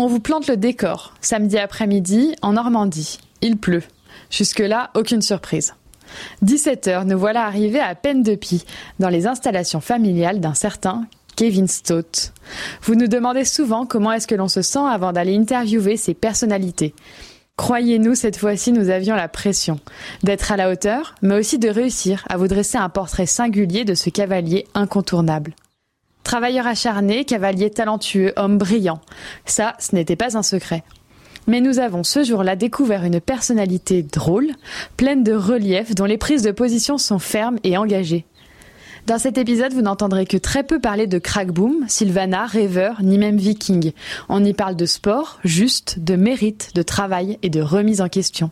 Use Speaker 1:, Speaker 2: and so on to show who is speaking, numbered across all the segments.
Speaker 1: On vous plante le décor. Samedi après-midi, en Normandie. Il pleut. Jusque-là, aucune surprise. 17h, nous voilà arrivés à peine de pie, dans les installations familiales d'un certain Kevin Stott. Vous nous demandez souvent comment est-ce que l'on se sent avant d'aller interviewer ces personnalités. Croyez-nous, cette fois-ci, nous avions la pression d'être à la hauteur, mais aussi de réussir à vous dresser un portrait singulier de ce cavalier incontournable. Travailleur acharné, cavalier talentueux, homme brillant. Ça, ce n'était pas un secret. Mais nous avons ce jour-là découvert une personnalité drôle, pleine de relief, dont les prises de position sont fermes et engagées. Dans cet épisode, vous n'entendrez que très peu parler de crackboom, Sylvana, rêveur, ni même viking. On y parle de sport, juste, de mérite, de travail et de remise en question.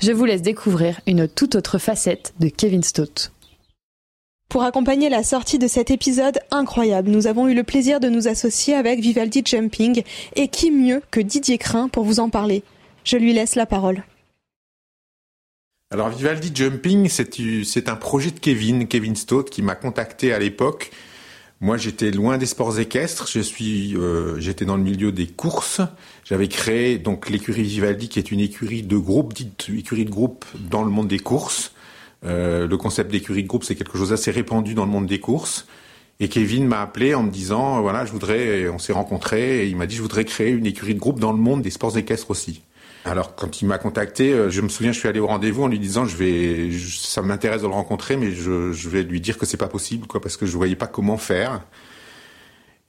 Speaker 1: Je vous laisse découvrir une toute autre facette de Kevin Stott.
Speaker 2: Pour accompagner la sortie de cet épisode incroyable, nous avons eu le plaisir de nous associer avec Vivaldi Jumping et qui mieux que Didier Crin pour vous en parler. Je lui laisse la parole.
Speaker 3: Alors Vivaldi Jumping, c'est un projet de Kevin, Kevin Stott, qui m'a contacté à l'époque. Moi, j'étais loin des sports équestres. Je suis, euh, j'étais dans le milieu des courses. J'avais créé donc l'écurie Vivaldi, qui est une écurie de groupe, dite écurie de groupe dans le monde des courses. Euh, le concept d'écurie de groupe, c'est quelque chose d'assez répandu dans le monde des courses. Et Kevin m'a appelé en me disant, voilà, je voudrais, on s'est rencontrés, et il m'a dit, je voudrais créer une écurie de groupe dans le monde des sports équestres aussi. Alors quand il m'a contacté, euh, je me souviens, je suis allé au rendez-vous en lui disant, je vais, ça m'intéresse de le rencontrer, mais je, je vais lui dire que c'est pas possible, quoi, parce que je voyais pas comment faire.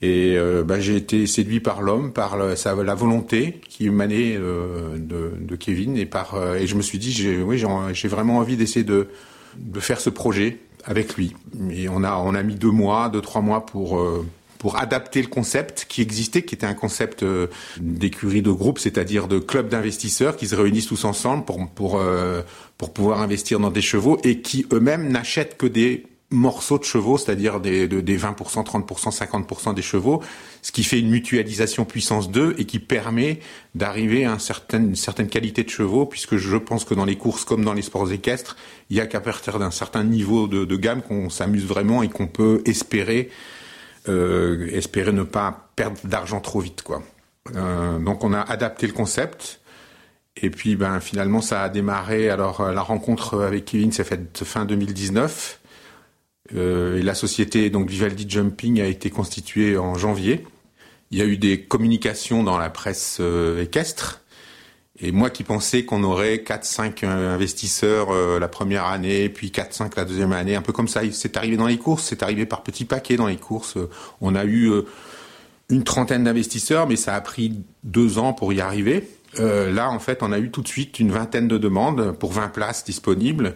Speaker 3: Et euh, bah, j'ai été séduit par l'homme, par la, la volonté qui émanait euh, de, de, Kevin, et par euh, et je me suis dit, j'ai, oui, j'ai vraiment envie d'essayer de, de faire ce projet avec lui. Et on a on a mis deux mois, deux trois mois pour euh, pour adapter le concept qui existait, qui était un concept d'écurie de groupe, c'est-à-dire de club d'investisseurs qui se réunissent tous ensemble pour pour pour pouvoir investir dans des chevaux et qui eux-mêmes n'achètent que des morceaux de chevaux, c'est-à-dire des, des 20%, 30%, 50% des chevaux, ce qui fait une mutualisation puissance 2 et qui permet d'arriver à un certain, une certaine qualité de chevaux, puisque je pense que dans les courses comme dans les sports équestres, il y a qu'à partir d'un certain niveau de, de gamme qu'on s'amuse vraiment et qu'on peut espérer euh, espérer ne pas perdre d'argent trop vite, quoi. Euh, donc on a adapté le concept. Et puis ben finalement ça a démarré. Alors la rencontre avec Kevin s'est faite fin 2019. Euh, et la société donc Vivaldi Jumping a été constituée en janvier. Il y a eu des communications dans la presse euh, équestre. Et moi qui pensais qu'on aurait 4-5 euh, investisseurs euh, la première année, puis 4-5 la deuxième année, un peu comme ça, c'est arrivé dans les courses, c'est arrivé par petits paquets dans les courses. On a eu une trentaine d'investisseurs, mais ça a pris deux ans pour y arriver. là, en fait, on a eu tout de suite une vingtaine de demandes pour 20 places disponibles.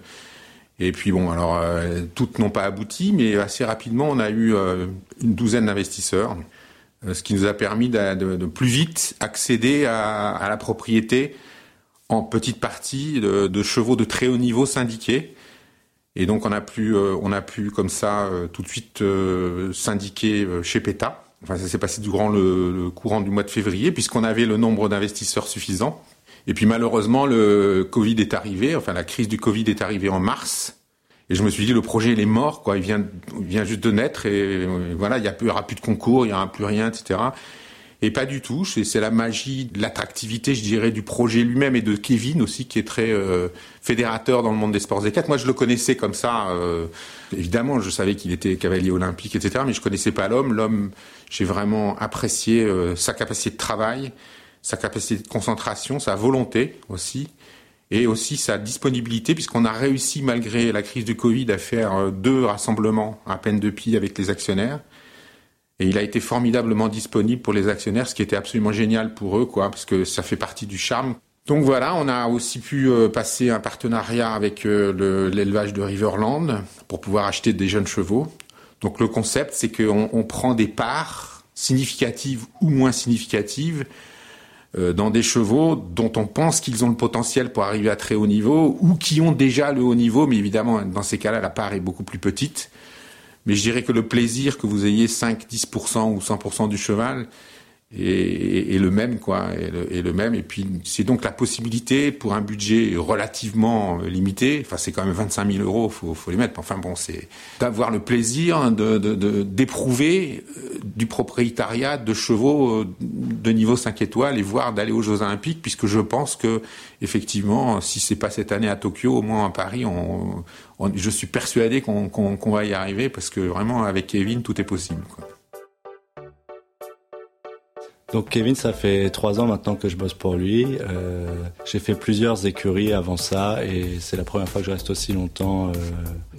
Speaker 3: Et puis bon, alors euh, toutes n'ont pas abouti, mais assez rapidement, on a eu euh, une douzaine d'investisseurs, euh, ce qui nous a permis de, de, plus vite accéder à, à, la propriété en petite partie de, de, chevaux de très haut niveau syndiqués. Et donc on a pu, on a pu comme ça tout de suite syndiquer chez PETA. Enfin, ça s'est passé durant le courant du mois de février, puisqu'on avait le nombre d'investisseurs suffisant. Et puis malheureusement, le Covid est arrivé, enfin la crise du Covid est arrivée en mars. Et je me suis dit, le projet, il est mort, quoi. Il vient, il vient juste de naître et, voilà, il y, aura plus de concours, il y aura plus rien, etc. Et pas du tout. C'est la magie, l'attractivité, je dirais, du projet lui-même et de Kevin aussi, qui est très euh, fédérateur dans le monde des sports équestres. Moi, je le connaissais comme ça. Euh, évidemment, je savais qu'il était cavalier olympique, etc. Mais je connaissais pas l'homme. L'homme, j'ai vraiment apprécié euh, sa capacité de travail, sa capacité de concentration, sa volonté aussi, et aussi sa disponibilité, puisqu'on a réussi, malgré la crise du Covid, à faire euh, deux rassemblements à peine de pied avec les actionnaires. Et il a été formidablement disponible pour les actionnaires, ce qui était absolument génial pour eux, quoi, parce que ça fait partie du charme. Donc voilà, on a aussi pu euh, passer un partenariat avec euh, l'élevage de Riverland pour pouvoir acheter des jeunes chevaux. Donc le concept, c'est qu'on on prend des parts significatives ou moins significatives dans des chevaux dont on pense qu'ils ont le potentiel pour arriver à très haut niveau ou qui ont déjà le haut niveau, mais évidemment, dans ces cas-là, la part est beaucoup plus petite. Mais je dirais que le plaisir que vous ayez 5, 10% ou 100% du cheval, et, le même quoi et le, même et puis c'est donc la possibilité pour un budget relativement limité enfin c'est quand même 25 000 euros faut faut les mettre enfin bon c'est d'avoir le plaisir de d'éprouver euh, du propriétariat de chevaux euh, de niveau 5 étoiles et voire d'aller aux Jeux Olympiques puisque je pense que effectivement si c'est pas cette année à Tokyo au moins à Paris on, je suis persuadé qu'on qu'on va y arriver parce que vraiment avec Kevin tout est possible quoi.
Speaker 4: Donc Kevin, ça fait trois ans maintenant que je bosse pour lui. Euh, j'ai fait plusieurs écuries avant ça et c'est la première fois que je reste aussi longtemps. Euh,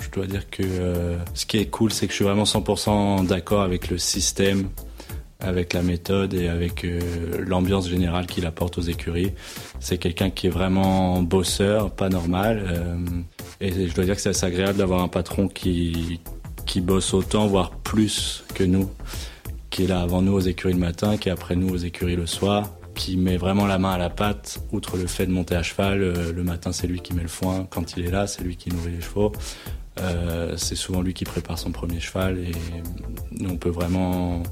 Speaker 4: je dois dire que euh, ce qui est cool, c'est que je suis vraiment 100% d'accord avec le système, avec la méthode et avec l'ambiance générale qu'il apporte aux écuries. C'est quelqu'un qui est vraiment bosseur, pas normal. et je dois dire que c'est assez agréable d'avoir un patron qui, qui bosse autant, voire plus que nous qui est là avant nous aux écuries le matin, qui est après nous aux écuries le soir, qui met vraiment la main à la pâte, outre le fait de monter à cheval. Euh, le matin, c'est lui qui met le foin. Quand il est là, c'est lui qui nourrit les chevaux. Euh, c'est souvent lui qui prépare son premier cheval et on peut vraiment,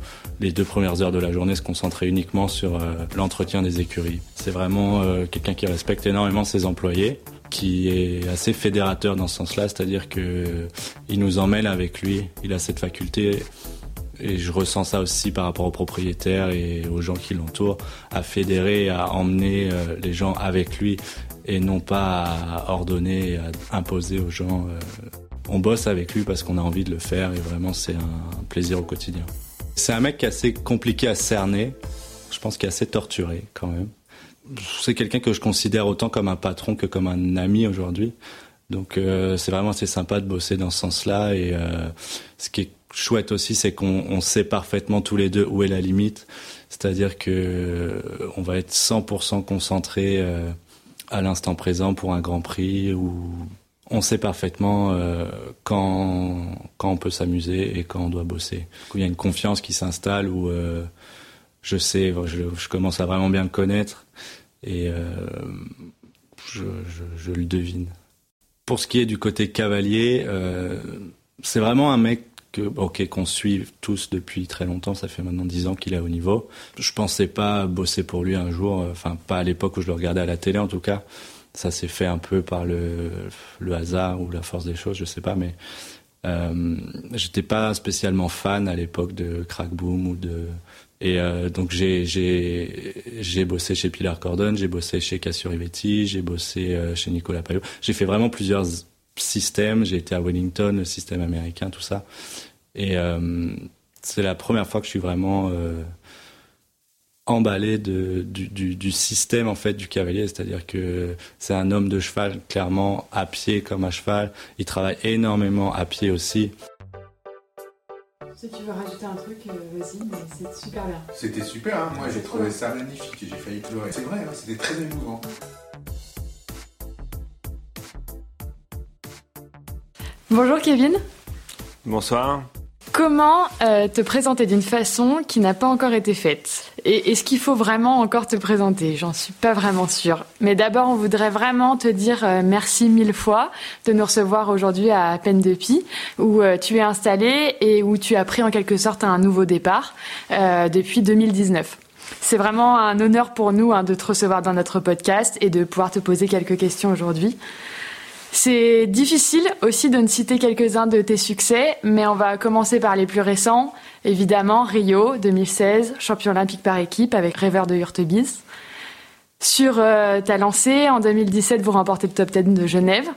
Speaker 4: les deux premières heures de la journée, se concentrer uniquement sur euh, l'entretien des écuries. C'est vraiment quelqu'un qui respecte énormément ses employés qui est assez fédérateur dans ce sens-là, c'est-à-dire que il nous emmène avec lui. Il a cette faculté et je ressens ça aussi par rapport aux propriétaires et aux gens qui l'entourent, à fédérer, à emmener euh, les gens avec lui et non pas à ordonner, à imposer aux gens. Euh. On bosse avec lui parce qu'on a envie de le faire et vraiment c'est un plaisir au quotidien. C'est un mec qui est assez compliqué à cerner, je pense qu'il est assez torturé quand même. C'est quelqu'un que je considère autant comme un patron que comme un ami aujourd'hui. Donc euh, c'est vraiment assez sympa de bosser dans ce sens-là et ce qui est chouette aussi, c'est qu'on sait parfaitement tous les deux où est la limite. C'est-à-dire que euh, on va être 100% concentré euh, à l'instant présent pour un Grand Prix où on sait parfaitement euh, quand quand on peut s'amuser et quand on doit bosser. Il y a une confiance qui s'installe où je sais, je, commence à vraiment bien le connaître et je, je, le devine. Pour ce qui est du côté cavalier, c'est vraiment un mec ok, qu'on suit tous depuis très longtemps, ça fait maintenant dix ans qu'il est au niveau. Je pensais pas bosser pour lui un jour, euh, enfin pas à l'époque où je le regardais à la télé en tout cas. Ça s'est fait un peu par le, hasard ou la force des choses, je sais pas, mais euh, j'étais pas spécialement fan à l'époque de Crack Boom ou de et euh, donc j'ai j'ai j'ai bossé chez Pilar Cordon, j'ai bossé chez Cassio Rivetti, j'ai bossé euh, chez Nicolas Payot. J'ai fait vraiment plusieurs système. J'ai été à Wellington, le système américain, tout ça. Et euh, c'est la première fois que je suis vraiment euh, emballé de, du, du, du, système en fait du cavalier. C'est-à-dire que c'est un homme de cheval, clairement à pied comme à cheval. Il travaille énormément à pied aussi.
Speaker 1: Si tu veux rajouter un truc, euh, vas-y, mais c'est super bien.
Speaker 3: C'était super, hein. moi j'ai trouvé ça magnifique et j'ai failli pleurer. C'est vrai, hein, c'était très émouvant.
Speaker 1: Bonjour Kevin.
Speaker 5: Bonsoir.
Speaker 1: Comment euh, te présenter d'une façon qui n'a pas encore été faite? Et est-ce qu'il faut vraiment encore te présenter? J'en suis pas vraiment sûre. Mais d'abord, on voudrait vraiment te dire euh, merci mille fois de nous recevoir aujourd'hui à Peine de Pie, où euh, tu es installé et où tu as pris en quelque sorte un nouveau départ depuis 2019. C'est vraiment un honneur pour nous hein, de te recevoir dans notre podcast et de pouvoir te poser quelques questions aujourd'hui. C'est difficile aussi de ne citer quelques-uns de tes succès, mais on va commencer par les plus récents. Évidemment, Rio 2016, champion olympique par équipe avec Rêveur de Hurtebise. Sur euh, ta lancée, en 2017, vous remportez le top 10 de Genève.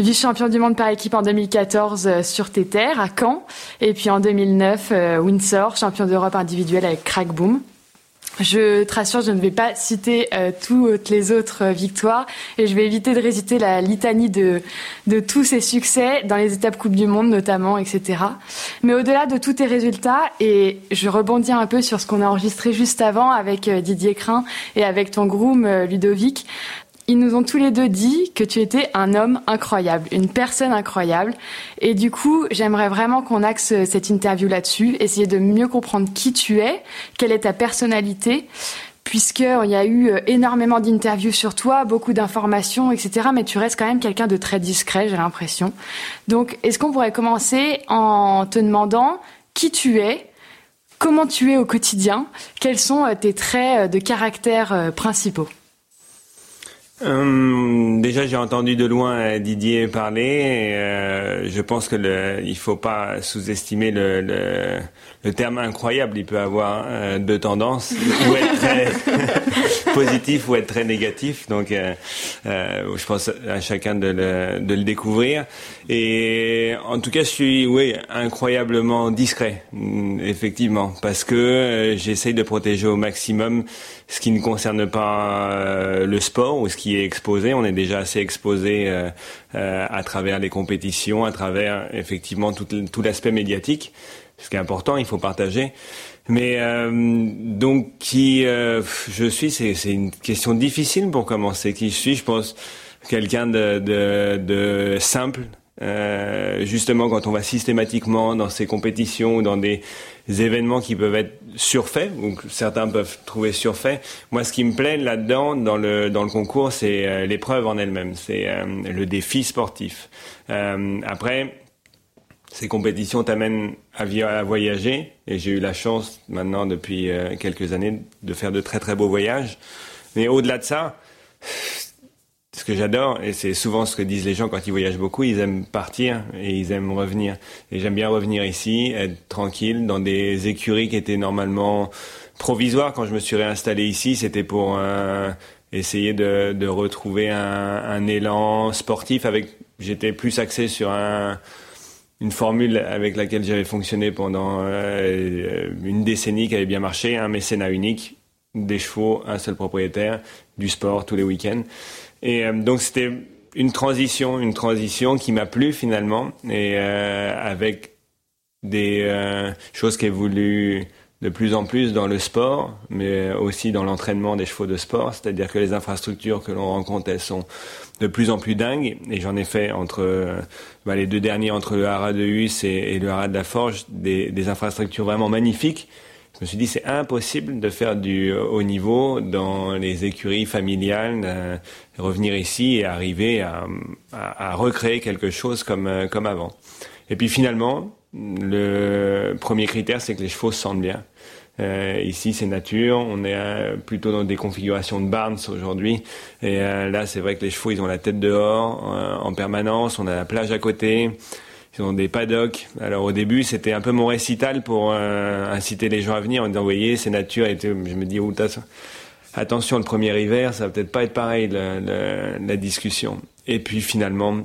Speaker 1: Vice-champion du monde par équipe en 2014 euh, sur tes terres, à Caen. Et puis en 2009, euh, Windsor, champion d'Europe individuel avec Crack Boom. Je te rassure, je ne vais pas citer euh, toutes les autres euh, victoires et je vais éviter de réciter la litanie de, de tous ces succès dans les étapes Coupe du Monde notamment, etc. Mais au-delà de tous tes résultats, et je rebondis un peu sur ce qu'on a enregistré juste avant avec euh, Didier Crin et avec ton groom Ludovic, ils nous ont tous les deux dit que tu étais un homme incroyable, une personne incroyable. Et du coup, j'aimerais vraiment qu'on axe cette interview là-dessus, essayer de mieux comprendre qui tu es, quelle est ta personnalité, puisqu'il y a eu énormément d'interviews sur toi, beaucoup d'informations, etc. Mais tu restes quand même quelqu'un de très discret, j'ai l'impression. Donc, est-ce qu'on pourrait commencer en te demandant qui tu es, comment tu es au quotidien, quels sont tes traits de caractère principaux?
Speaker 5: Hum, déjà, j'ai entendu de loin Didier parler. Et, euh, je pense que le, il faut pas sous-estimer le, le, terme incroyable. Il peut avoir euh, deux tendances, ou être très positif ou être très négatif. Donc, euh, euh, je pense à chacun de le, de le découvrir. Et en tout cas, je suis, oui, incroyablement discret, mm, effectivement, parce que euh, j'essaye de protéger au maximum ce qui ne concerne pas euh, le sport ou ce qui est exposé. On est déjà assez exposé à travers les compétitions, à travers effectivement tout, tout l'aspect médiatique. Ce qui est important, il faut partager. Mais donc qui je suis, c'est, une question difficile pour commencer. Qui je suis, je pense quelqu'un de, de, de simple, euh, justement, quand on va systématiquement dans ces compétitions ou dans des événements qui peuvent être surfaits, ou que certains peuvent trouver surfaits, moi, ce qui me plaît là-dedans, dans le, dans le concours, c'est euh, l'épreuve en elle-même, c'est euh, le défi sportif. après, ces compétitions t'amènent à, voyager, et j'ai eu la chance maintenant depuis quelques années de faire de très très beaux voyages. Mais au-delà de ça, ce que j'adore, et c'est souvent ce que disent les gens quand ils voyagent beaucoup, ils aiment partir et ils aiment revenir. Et j'aime bien revenir ici, être tranquille, dans des écuries qui étaient normalement provisoires. Quand je me suis réinstallé ici, c'était pour euh, essayer de, retrouver un, élan sportif. Avec, j'étais plus axé sur un, une formule avec laquelle j'avais fonctionné pendant euh, une décennie qui avait bien marché, un mécénat unique, des chevaux, un seul propriétaire, du sport tous les week-ends. Et euh, donc c'était une transition, une transition qui m'a plu finalement, et euh, avec des euh, choses qui évoluent de plus en plus dans le sport, mais aussi dans l'entraînement des chevaux de sport, c'est-à-dire que les infrastructures que l'on rencontre, elles sont de plus en plus dingues, et j'en ai fait entre bah, les deux derniers, entre le Haras de Hus et, le Haras de la Forge, des, infrastructures vraiment magnifiques, je me suis dit c'est impossible de faire du haut niveau dans les écuries familiales, euh, revenir ici et arriver à, recréer quelque chose comme, euh, comme avant. Et puis finalement, le premier critère, c'est que les chevaux se sentent bien. Euh, ici, c'est nature. On est euh, plutôt dans des configurations de barns aujourd'hui. Et là, c'est vrai que les chevaux, ils ont la tête dehors en permanence. On a la plage à côté. Ils ont des paddocks. Alors au début, c'était un peu mon récital pour euh, inciter les gens à venir en disant, voyez, c'est nature. Et je me dis, oh, attention, le premier hiver, ça va peut-être pas être pareil, la, la, la discussion. Et puis finalement,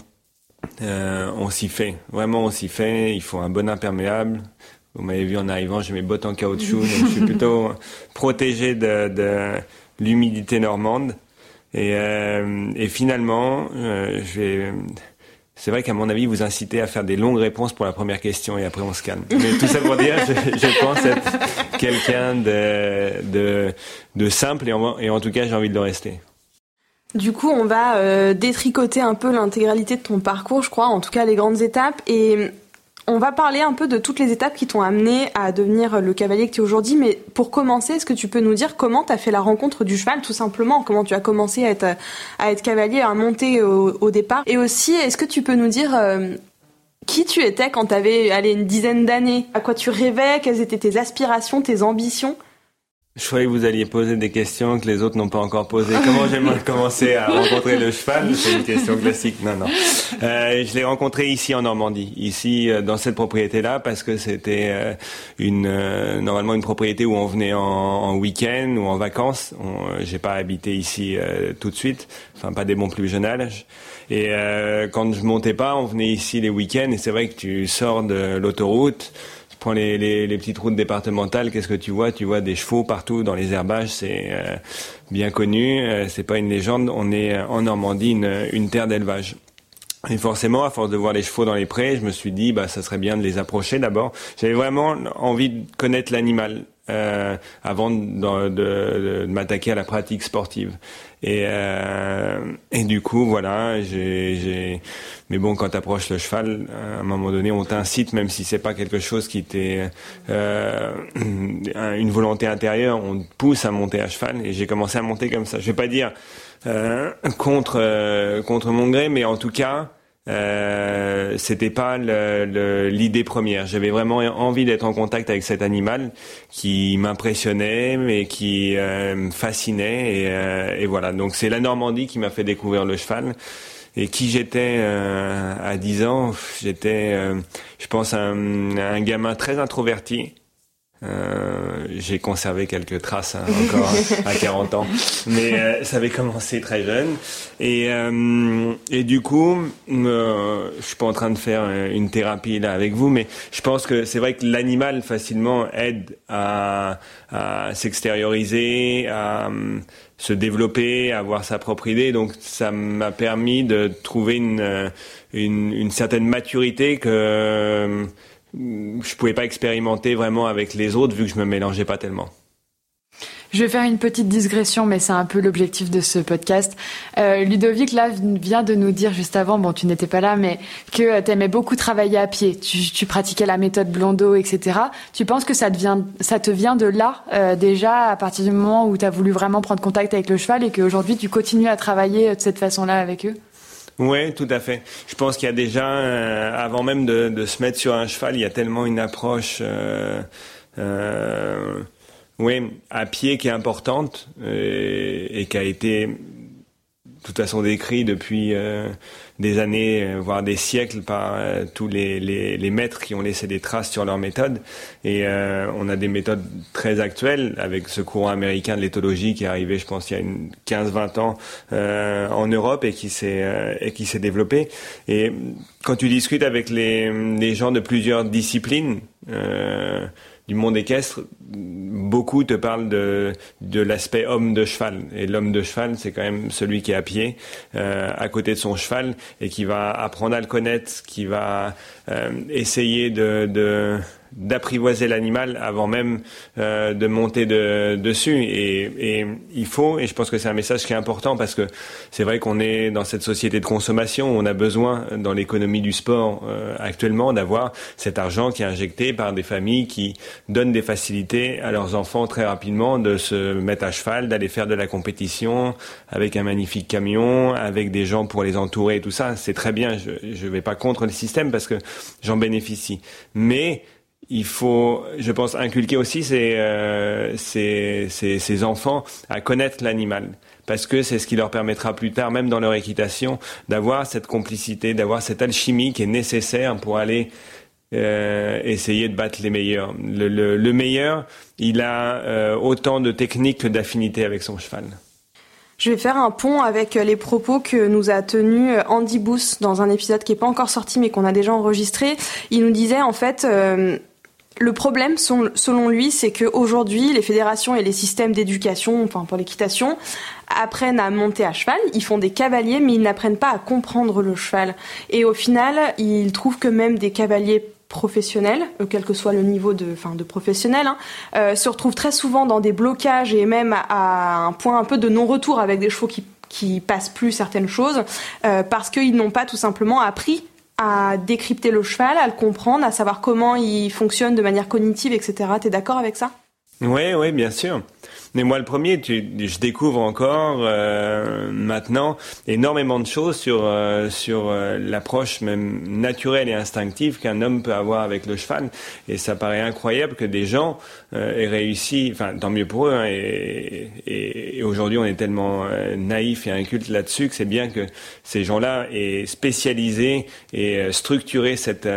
Speaker 5: euh, on s'y fait. Vraiment, on s'y fait. Il faut un bon imperméable. Vous m'avez vu en arrivant, j'ai mes bottes en caoutchouc, donc je suis plutôt protégé de, de l'humidité normande. Et, euh, et finalement, euh, je vais c'est vrai qu'à mon avis, vous incitez à faire des longues réponses pour la première question et après on se calme. Mais tout ça pour dire, je, je pense être quelqu'un de, de, de, simple et en, et en tout cas, j'ai envie de le rester.
Speaker 2: Du coup, on va euh, détricoter un peu l'intégralité de ton parcours, je crois, en tout cas les grandes étapes. Et on va parler un peu de toutes les étapes qui t'ont amené à devenir le cavalier que tu es aujourd'hui, mais pour commencer, est-ce que tu peux nous dire comment tu as fait la rencontre du cheval, tout simplement? Comment tu as commencé à être, cavalier, à monter au, départ? Et aussi, est-ce que tu peux nous dire euh, qui tu étais quand tu avais allez, une dizaine d'années? À quoi tu rêvais? Quelles étaient tes aspirations, tes ambitions?
Speaker 5: Je croyais que vous alliez poser des questions que les autres n'ont pas encore posées. Comment j'ai commencé à rencontrer le cheval? C'est une question classique. Non, non. Euh, je l'ai rencontré ici en Normandie, ici euh, dans cette propriété-là, parce que c'était euh, une euh, normalement une propriété où on venait en, en week-end ou en vacances. J'ai pas habité ici tout de suite, enfin pas des bons plus jeunes âge. Et quand je montais pas, on venait ici les week-ends. Et c'est vrai que tu sors de l'autoroute prends les, petites routes départementales, qu'est-ce que tu vois? Tu vois des chevaux partout dans les herbages, c'est euh, bien connu. Euh, c'est pas une légende. On est euh, en Normandie, une, une terre d'élevage. Et forcément, à force de voir les chevaux dans les prés, je me suis dit, bah, ça serait bien de les approcher d'abord. J'avais vraiment envie de connaître l'animal euh, avant de, de, de, m'attaquer à la pratique sportive. Et, euh, et du coup, voilà, j'ai. Mais bon, quand t'approches le cheval, à un moment donné, on t'incite, même si c'est pas quelque chose qui t'est euh, une volonté intérieure, on te pousse à monter à cheval. Et j'ai commencé à monter comme ça. Je vais pas dire contre euh, contre mon gré, mais en tout cas, euh, c'était pas l'idée première. J'avais vraiment envie d'être en contact avec cet animal qui m'impressionnait, mais qui euh, me fascinait. Et, euh, et, voilà. Donc c'est la Normandie qui m'a fait découvrir le cheval. Et qui j'étais euh, à 10 ans J'étais, je pense, un, un gamin très introverti euh, j'ai conservé quelques traces hein, encore à 40 ans, mais euh, ça avait commencé très jeune. Et, euh, et du coup, euh, je suis pas en train de faire une thérapie là avec vous, mais je pense que c'est vrai que l'animal facilement aide à, à s'extérioriser, à se développer, à avoir sa propre idée. Donc ça m'a permis de trouver une, une, une certaine maturité que je pouvais pas expérimenter vraiment avec les autres vu que je me mélangeais pas tellement.
Speaker 1: Je vais faire une petite digression, mais c'est un peu l'objectif de ce podcast. Euh, Ludovic, là, vient de nous dire juste avant, bon, tu n'étais pas là, mais que tu aimais beaucoup travailler à pied. Tu, pratiquais la méthode Blondeau, etc. Tu penses que ça te vient, ça te vient de là, euh, déjà, à partir du moment où tu as voulu vraiment prendre contact avec le cheval et qu'aujourd'hui, tu continues à travailler de cette façon-là avec eux?
Speaker 5: Oui, tout à fait. Je pense qu'il y a déjà, euh, avant même de, de, se mettre sur un cheval, il y a tellement une approche, euh, euh, à pied qui est importante et, et qui a été toute façon décrit depuis euh, des années, euh, voire des siècles par euh, tous les, les, les, maîtres qui ont laissé des traces sur leur méthode. Et on a des méthodes très actuelles avec ce courant américain de l'éthologie qui est arrivé, je pense, il y a 15-20 ans en Europe et qui s'est et qui s'est développé. Et quand tu discutes avec les, les gens de plusieurs disciplines, du monde équestre, beaucoup te parlent de, de l'aspect homme de cheval. Et l'homme de cheval, c'est quand même celui qui est à pied, euh, à côté de son cheval, et qui va apprendre à le connaître, qui va euh, essayer de, de d'apprivoiser l'animal avant même euh, de monter de, dessus. Et, et, il faut, et je pense que c'est un message qui est important parce que c'est vrai qu'on est dans cette société de consommation, on a besoin dans l'économie du sport euh, actuellement d'avoir cet argent qui est injecté par des familles qui donnent des facilités à leurs enfants très rapidement de se mettre à cheval, d'aller faire de la compétition avec un magnifique camion, avec des gens pour les entourer et tout ça. C'est très bien, je ne vais pas contre le système parce que j'en bénéficie. Mais il faut, je pense, inculquer aussi ces, euh, ces, ces, ces, enfants à connaître l'animal. Parce que c'est ce qui leur permettra plus tard, même dans leur équitation, d'avoir cette complicité, d'avoir cette alchimie qui est nécessaire pour aller euh, essayer de battre les meilleurs. Le, le, le meilleur, il a euh, autant de techniques que d'affinités avec son cheval.
Speaker 2: Je vais faire un pont avec les propos que nous a tenus Andy Booth dans un épisode qui n'est pas encore sorti mais qu'on a déjà enregistré. Il nous disait en fait le problème, selon lui, c'est qu'aujourd'hui, les fédérations et les systèmes d'éducation, enfin pour l'équitation, apprennent à monter à cheval, ils font des cavaliers, mais ils n'apprennent pas à comprendre le cheval. Et au final, il trouve que même des cavaliers professionnels, euh, quel que soit le niveau de, enfin, de professionnel, hein, euh, se retrouvent très souvent dans des blocages et même à, un point un peu de non-retour avec des chevaux qui qui passent plus certaines choses euh, parce qu'ils n'ont pas tout simplement appris à décrypter le cheval, à le comprendre, à savoir comment il fonctionne de manière cognitive, etc. T'es d'accord avec ça?
Speaker 5: Oui, oui, bien sûr. Mais moi, le premier, je découvre encore euh, maintenant énormément de choses sur euh, sur euh, l'approche même naturelle et instinctive qu'un homme peut avoir avec le cheval. Et ça paraît incroyable que des gens aient réussi. Enfin, tant mieux pour eux. Hein, et, aujourd'hui, on est tellement naïf et inculte là-dessus que c'est bien que ces gens-là aient spécialisé et structuré cette,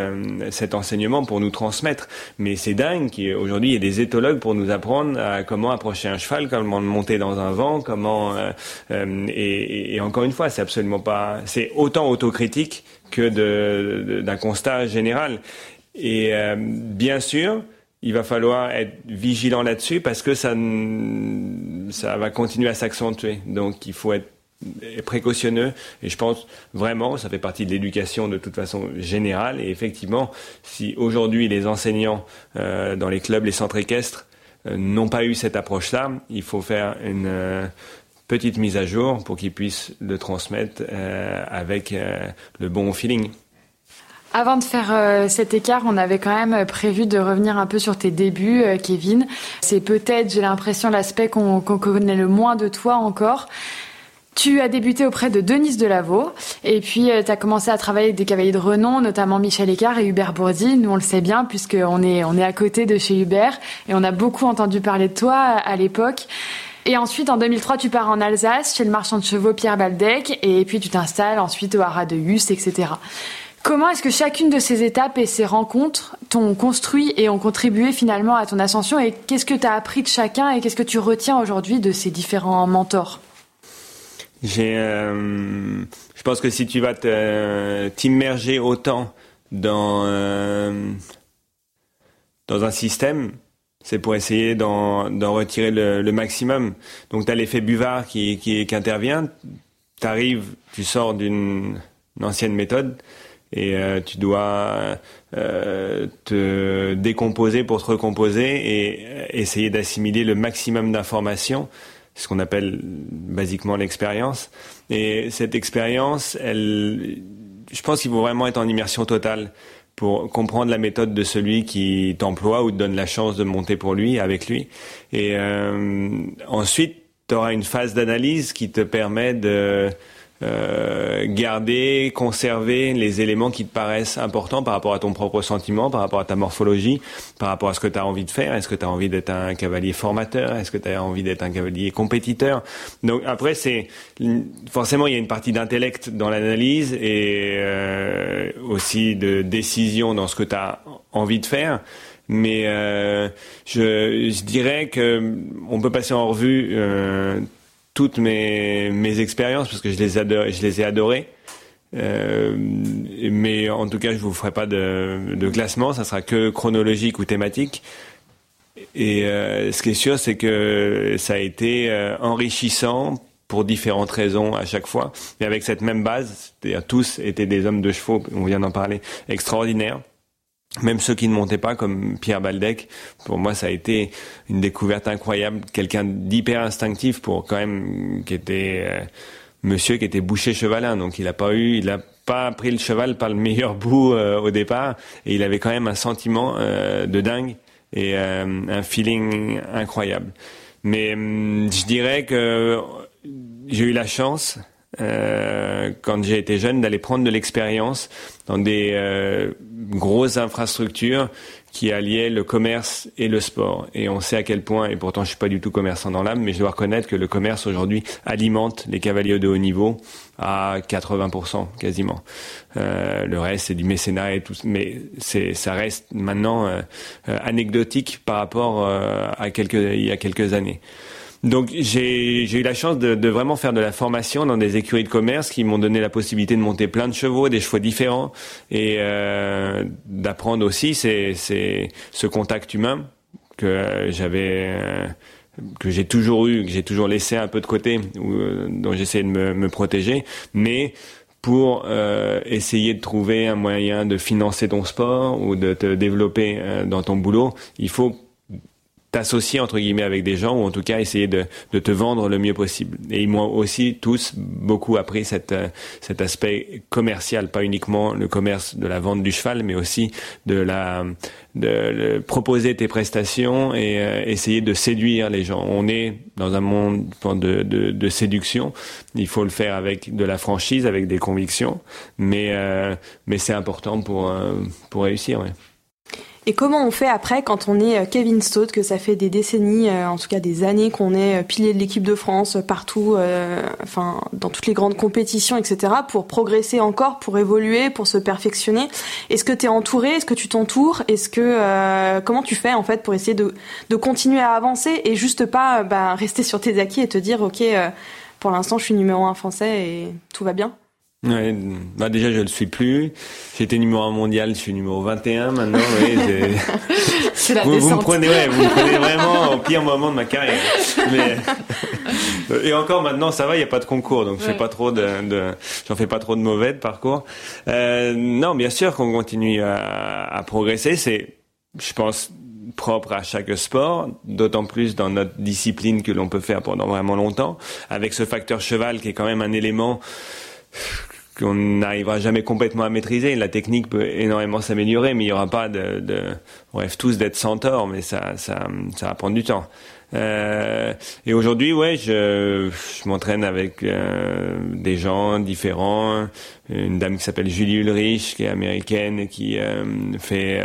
Speaker 5: cet enseignement pour nous transmettre. Mais c'est dingue qu'aujourd'hui, il y ait des éthologues pour nous apprendre à comment approcher un cheval comment monter dans un vent, comment euh, euh, et, et, encore une fois, c'est absolument pas, c'est autant autocritique que d'un constat général. Et euh, bien sûr, il va falloir être vigilant là-dessus parce que ça, ça va continuer à s'accentuer. Donc, il faut être précautionneux et je pense vraiment ça fait partie de l'éducation de toute façon générale et effectivement si aujourd'hui les enseignants euh, dans les clubs les centres équestres n'ont pas eu cette approche là il faut faire une euh, petite mise à jour pour qu'ils puissent le transmettre avec le bon feeling.
Speaker 1: Avant de faire cet écart, on avait quand même prévu de revenir un peu sur tes débuts, Kevin. C'est peut-être, j'ai l'impression, l'aspect qu'on connaît le moins de toi encore. Tu as débuté auprès de Denise Delaveau et puis euh, tu as commencé à travailler avec des cavaliers de renom, notamment Michel Écart et Hubert Bourdi. Nous, on le sait bien puisqu'on est, on est à côté de chez Hubert et on a beaucoup entendu parler de toi à, l'époque. Et ensuite, en 2003, tu pars en Alsace chez le marchand de chevaux Pierre Baldec et puis tu t'installes ensuite au Haras de Hus, etc. Comment est-ce que chacune de ces étapes et ces rencontres t'ont construit et ont contribué finalement à ton ascension et qu'est-ce que tu as appris de chacun et qu'est-ce que tu retiens aujourd'hui de ces différents mentors?
Speaker 5: J'ai, euh, je pense que si tu vas t'immerger autant dans euh, dans un système, c'est pour essayer d'en, retirer le, maximum. Donc tu as l'effet buvard qui, qui, intervient. Tu arrives, tu sors d'une ancienne méthode et euh, tu dois euh, te décomposer pour te recomposer et essayer d'assimiler le maximum d'informations ce qu'on appelle basiquement l'expérience. Et cette expérience, elle, je pense qu'il faut vraiment être en immersion totale pour comprendre la méthode de celui qui t'emploie ou te donne la chance de monter pour lui, avec lui. Et euh, ensuite, tu auras une phase d'analyse qui te permet de euh, garder, conserver les éléments qui te paraissent importants par rapport à ton propre sentiment, par rapport à ta morphologie, par rapport à ce que tu as envie de faire. Est-ce que tu as envie d'être un cavalier formateur? Est-ce que tu as envie d'être un cavalier compétiteur? Donc après, c'est forcément il y a une partie d'intellect dans l'analyse et euh, aussi de décision dans ce que tu as envie de faire. Mais euh, je, je, dirais que on peut passer en revue euh, toutes mes, mes expériences parce que je les, adore, je les ai adorées. Euh, mais en tout cas, je vous ferai pas de, de, classement, ça sera que chronologique ou thématique. Et euh, ce qui est sûr, c'est que ça a été euh, enrichissant pour différentes raisons à chaque fois, mais avec cette même base, c'est-à-dire tous étaient des hommes de chevaux, on vient d'en parler, extraordinaires même ceux qui ne montaient pas, comme Pierre Baldec, pour moi, ça a été une découverte incroyable. Quelqu'un d'hyper instinctif pour quand même qui était euh, monsieur qui était boucher chevalin, donc il a pas eu, il a pas pris le cheval par le meilleur bout euh, au départ, et il avait quand même un sentiment euh, de dingue et un feeling incroyable. Mais hum, je dirais que j'ai eu la chance euh, quand j'ai été jeune, d'aller prendre de l'expérience dans des euh, grosses infrastructures qui alliaient le commerce et le sport. Et on sait à quel point, et pourtant je suis pas du tout commerçant dans l'âme, mais je dois reconnaître que le commerce aujourd'hui alimente les cavaliers de haut niveau à 80% quasiment. Euh, le reste c'est du mécénat et tout, mais c'est ça reste maintenant euh, anecdotique par rapport à quelques il y a quelques années. Donc j'ai eu la chance de, de, vraiment faire de la formation dans des écuries de commerce qui m'ont donné la possibilité de monter plein de chevaux, des chevaux différents, et euh, d'apprendre aussi c'est ce contact humain que j'avais euh, que j'ai toujours eu, que j'ai toujours laissé un peu de côté, ou, euh, dont j'essaie de me, me, protéger, mais pour euh, essayer de trouver un moyen de financer ton sport ou de te développer euh, dans ton boulot, il faut t'associer entre guillemets avec des gens ou en tout cas essayer de, de te vendre le mieux possible. Et ils m'ont aussi tous beaucoup appris cette, euh, cet aspect commercial, pas uniquement le commerce de la vente du cheval, mais aussi de la de, proposer tes prestations et euh, essayer de séduire les gens. On est dans un monde de, de, de, séduction. Il faut le faire avec de la franchise, avec des convictions, mais euh, mais c'est important pour pour réussir. Ouais.
Speaker 2: Et comment on fait après quand on est euh, Kevin Stott, que ça fait des décennies, euh, en tout cas des années qu'on est euh, pilier de l'équipe de France partout, enfin dans toutes les grandes compétitions, etc., pour progresser encore, pour évoluer, pour se perfectionner? Est-ce que tu es entouré? Est-ce que tu t'entoures? Est-ce que comment tu fais en fait pour essayer de, de continuer à avancer et juste pas bah, rester sur tes acquis et te dire ok, pour l'instant je suis numéro un français et tout va bien?
Speaker 5: Ouais, bah déjà je le suis plus. J'étais numéro 1 mondial, je suis numéro 21 maintenant. Oui,
Speaker 1: c'est la
Speaker 5: vous,
Speaker 1: descente.
Speaker 5: vous me prenez, ouais, vous me prenez vraiment au pire moment de ma carrière. Mais Et encore maintenant, ça va, il n'y a pas de concours, donc je fais pas trop de, de j'en fais pas trop de mauvais de parcours. Euh, non, bien sûr qu'on continue à, à progresser. C'est, je pense, propre à chaque sport, d'autant plus dans notre discipline que l'on peut faire pendant vraiment longtemps, avec ce facteur cheval qui est quand même un élément qu'on n'arrivera jamais complètement à maîtriser. La technique peut énormément s'améliorer, mais il n'y aura pas de, de, on rêve tous d'être centaure, mais ça, ça, ça va prendre du temps. Euh, et aujourd'hui, ouais, je, je m'entraîne avec euh, des gens différents. Une dame qui s'appelle Julie Ulrich, qui est américaine qui euh, fait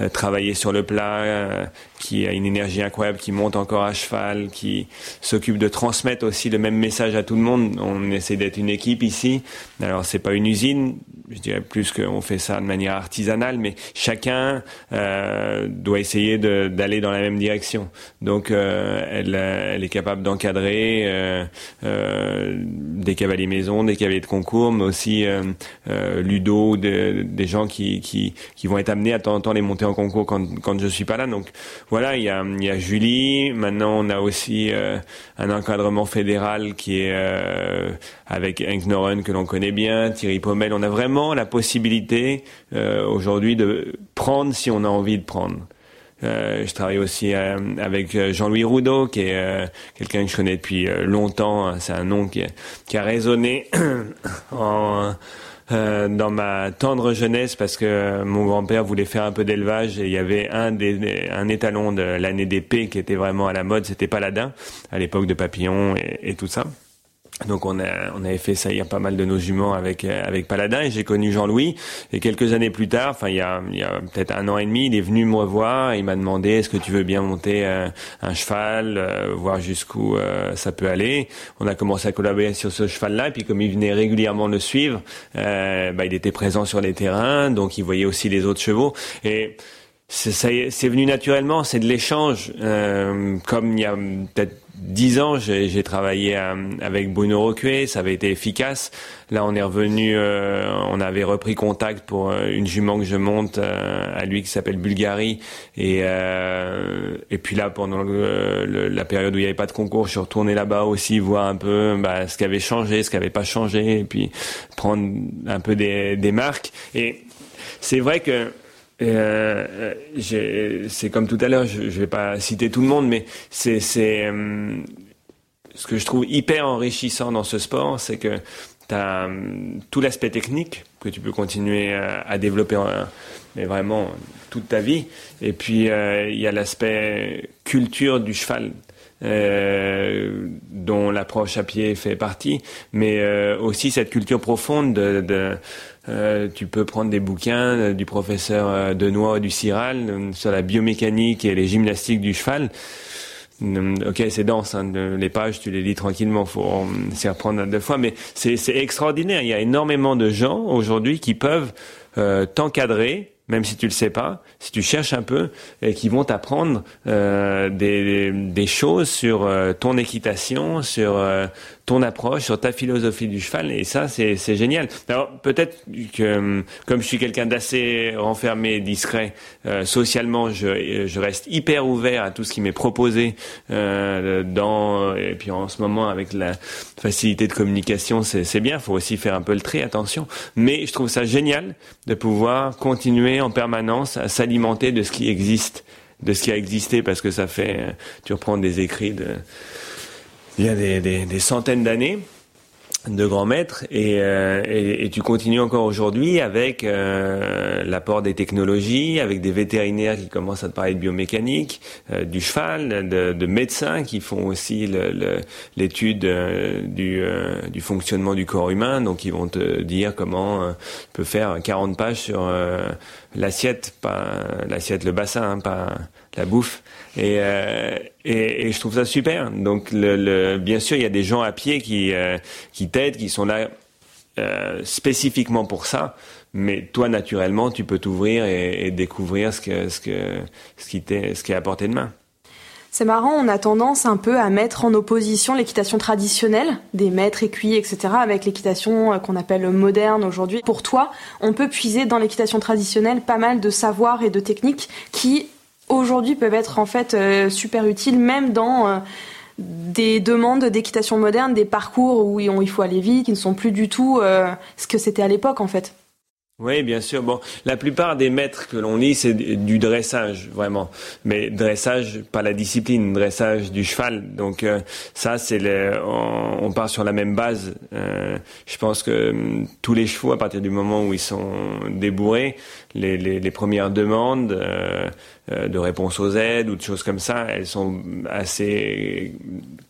Speaker 5: euh, travailler sur le plat, euh, qui a une énergie incroyable, qui monte encore à cheval, qui s'occupe de transmettre aussi le même message à tout le monde. On essaie d'être une équipe ici. Alors c'est pas une usine, je dirais plus qu'on fait ça de manière artisanale, mais chacun doit essayer d'aller dans la même direction. Donc elle, elle, est capable d'encadrer des cavaliers maison, des cavaliers de concours, mais aussi euh, euh, Ludo, des gens qui, qui, qui, vont être amenés à temps en temps les monter en concours quand, quand je suis pas là. Donc voilà, il y a, y a Julie. Maintenant, on a aussi euh, un encadrement fédéral qui est avec Henk Noren que l'on connaît bien, Thierry Pommel. On a vraiment la possibilité aujourd'hui de prendre si on a envie de prendre. Euh, je travaille aussi avec Jean-Louis Roudot, qui est quelqu'un que je connais depuis longtemps. C'est un nom qui, qui a résonné en, euh, dans ma tendre jeunesse parce que mon grand-père voulait faire un peu d'élevage et il y avait un des, un étalon de l'année d'épée qui était vraiment à la mode, c'était Paladin à l'époque de Papillon et tout ça. Donc on, a, on avait fait a pas mal de nos juments avec euh, avec Paladin et j'ai connu Jean-Louis. Et quelques années plus tard, enfin il y a, y a peut-être un an et demi, il est venu me revoir, il m'a demandé est-ce que tu veux bien monter un, un cheval, euh, voir jusqu'où euh, ça peut aller. On a commencé à collaborer sur ce cheval-là. Et puis comme il venait régulièrement le suivre, bah, il était présent sur les terrains, donc il voyait aussi les autres chevaux. Et c'est venu naturellement, c'est de l'échange. comme il y a peut-être dix ans, j'ai travaillé euh, avec Bruno Roquet, ça avait été efficace. Là, on est revenu, euh, on avait repris contact pour euh, une jument que je monte à lui qui s'appelle Bulgarie. Et, et puis là, pendant la période où il n'y avait pas de concours, je suis retourné là-bas aussi voir un peu bah, ce qui avait changé, ce qui n'avait pas changé, et puis prendre un peu des, des marques. Et c'est vrai que euh, c'est comme tout à l'heure, je, ne vais pas citer tout le monde, mais c'est euh, ce que je trouve hyper enrichissant dans ce sport, c'est que tu as euh, tout l'aspect technique que tu peux continuer à, développer, mais vraiment toute ta vie. Et puis il y a l'aspect culture du cheval. dont l'approche à pied fait partie, mais aussi cette culture profonde de, de euh, tu peux prendre des bouquins euh, du professeur euh, Denois du Ciral sur la biomécanique et les gymnastiques du cheval. Ok, c'est dense, hein, les pages, tu les lis tranquillement, faut s'y reprendre deux fois, mais c'est extraordinaire. Il y a énormément de gens aujourd'hui qui peuvent t'encadrer même si tu le sais pas, si tu cherches un peu, et qui vont t'apprendre euh, des, des, choses sur euh, ton équitation, sur euh, ton approche, sur ta philosophie du cheval, et ça, c'est génial. Alors peut-être que comme je suis quelqu'un d'assez renfermé, discret, euh, socialement, je, je, reste hyper ouvert à tout ce qui m'est proposé dans et puis en ce moment avec la facilité de communication, c'est bien. Faut aussi faire un peu le tri, attention. Mais je trouve ça génial de pouvoir continuer en permanence à s'alimenter de ce qui existe, de ce qui a existé, parce que ça fait, tu reprends des écrits de, il y a des centaines d'années de grands maîtres et, euh, et, tu continues encore aujourd'hui avec euh, l'apport des technologies, avec des vétérinaires qui commencent à te parler de biomécanique, euh, du cheval, de, de, médecins qui font aussi l'étude euh, du, du, fonctionnement du corps humain, donc ils vont te dire comment tu peux faire 40 pages sur l'assiette, pas l'assiette, le bassin, hein, pas la bouffe. Et, euh, et, et, je trouve ça super. Donc, bien sûr, il y a des gens à pied qui, euh, qui t'aident, qui sont là euh, spécifiquement pour ça. Mais toi, naturellement, tu peux t'ouvrir et, découvrir ce, que, ce, que, ce, qui ce qui est à portée de main.
Speaker 2: C'est marrant, on a tendance un peu à mettre en opposition l'équitation traditionnelle, des maîtres écuyers, etc., avec l'équitation qu'on appelle moderne aujourd'hui. Pour toi, on peut puiser dans l'équitation traditionnelle pas mal de savoirs et de techniques qui aujourd'hui peuvent être en fait euh, super utiles même dans euh, des demandes d'équitation moderne, des parcours où il faut aller vite, qui ne sont plus du tout ce que c'était à l'époque en fait.
Speaker 5: Oui, bien sûr. Bon, la plupart des maîtres que l'on lit, c'est du dressage, vraiment. Mais dressage, pas la discipline, dressage du cheval. Donc euh, ça, c'est on, part sur la même base. Euh, je pense que tous les chevaux, à partir du moment où ils sont débourrés, les, premières demandes euh, de réponse aux aides ou de choses comme ça, elles sont assez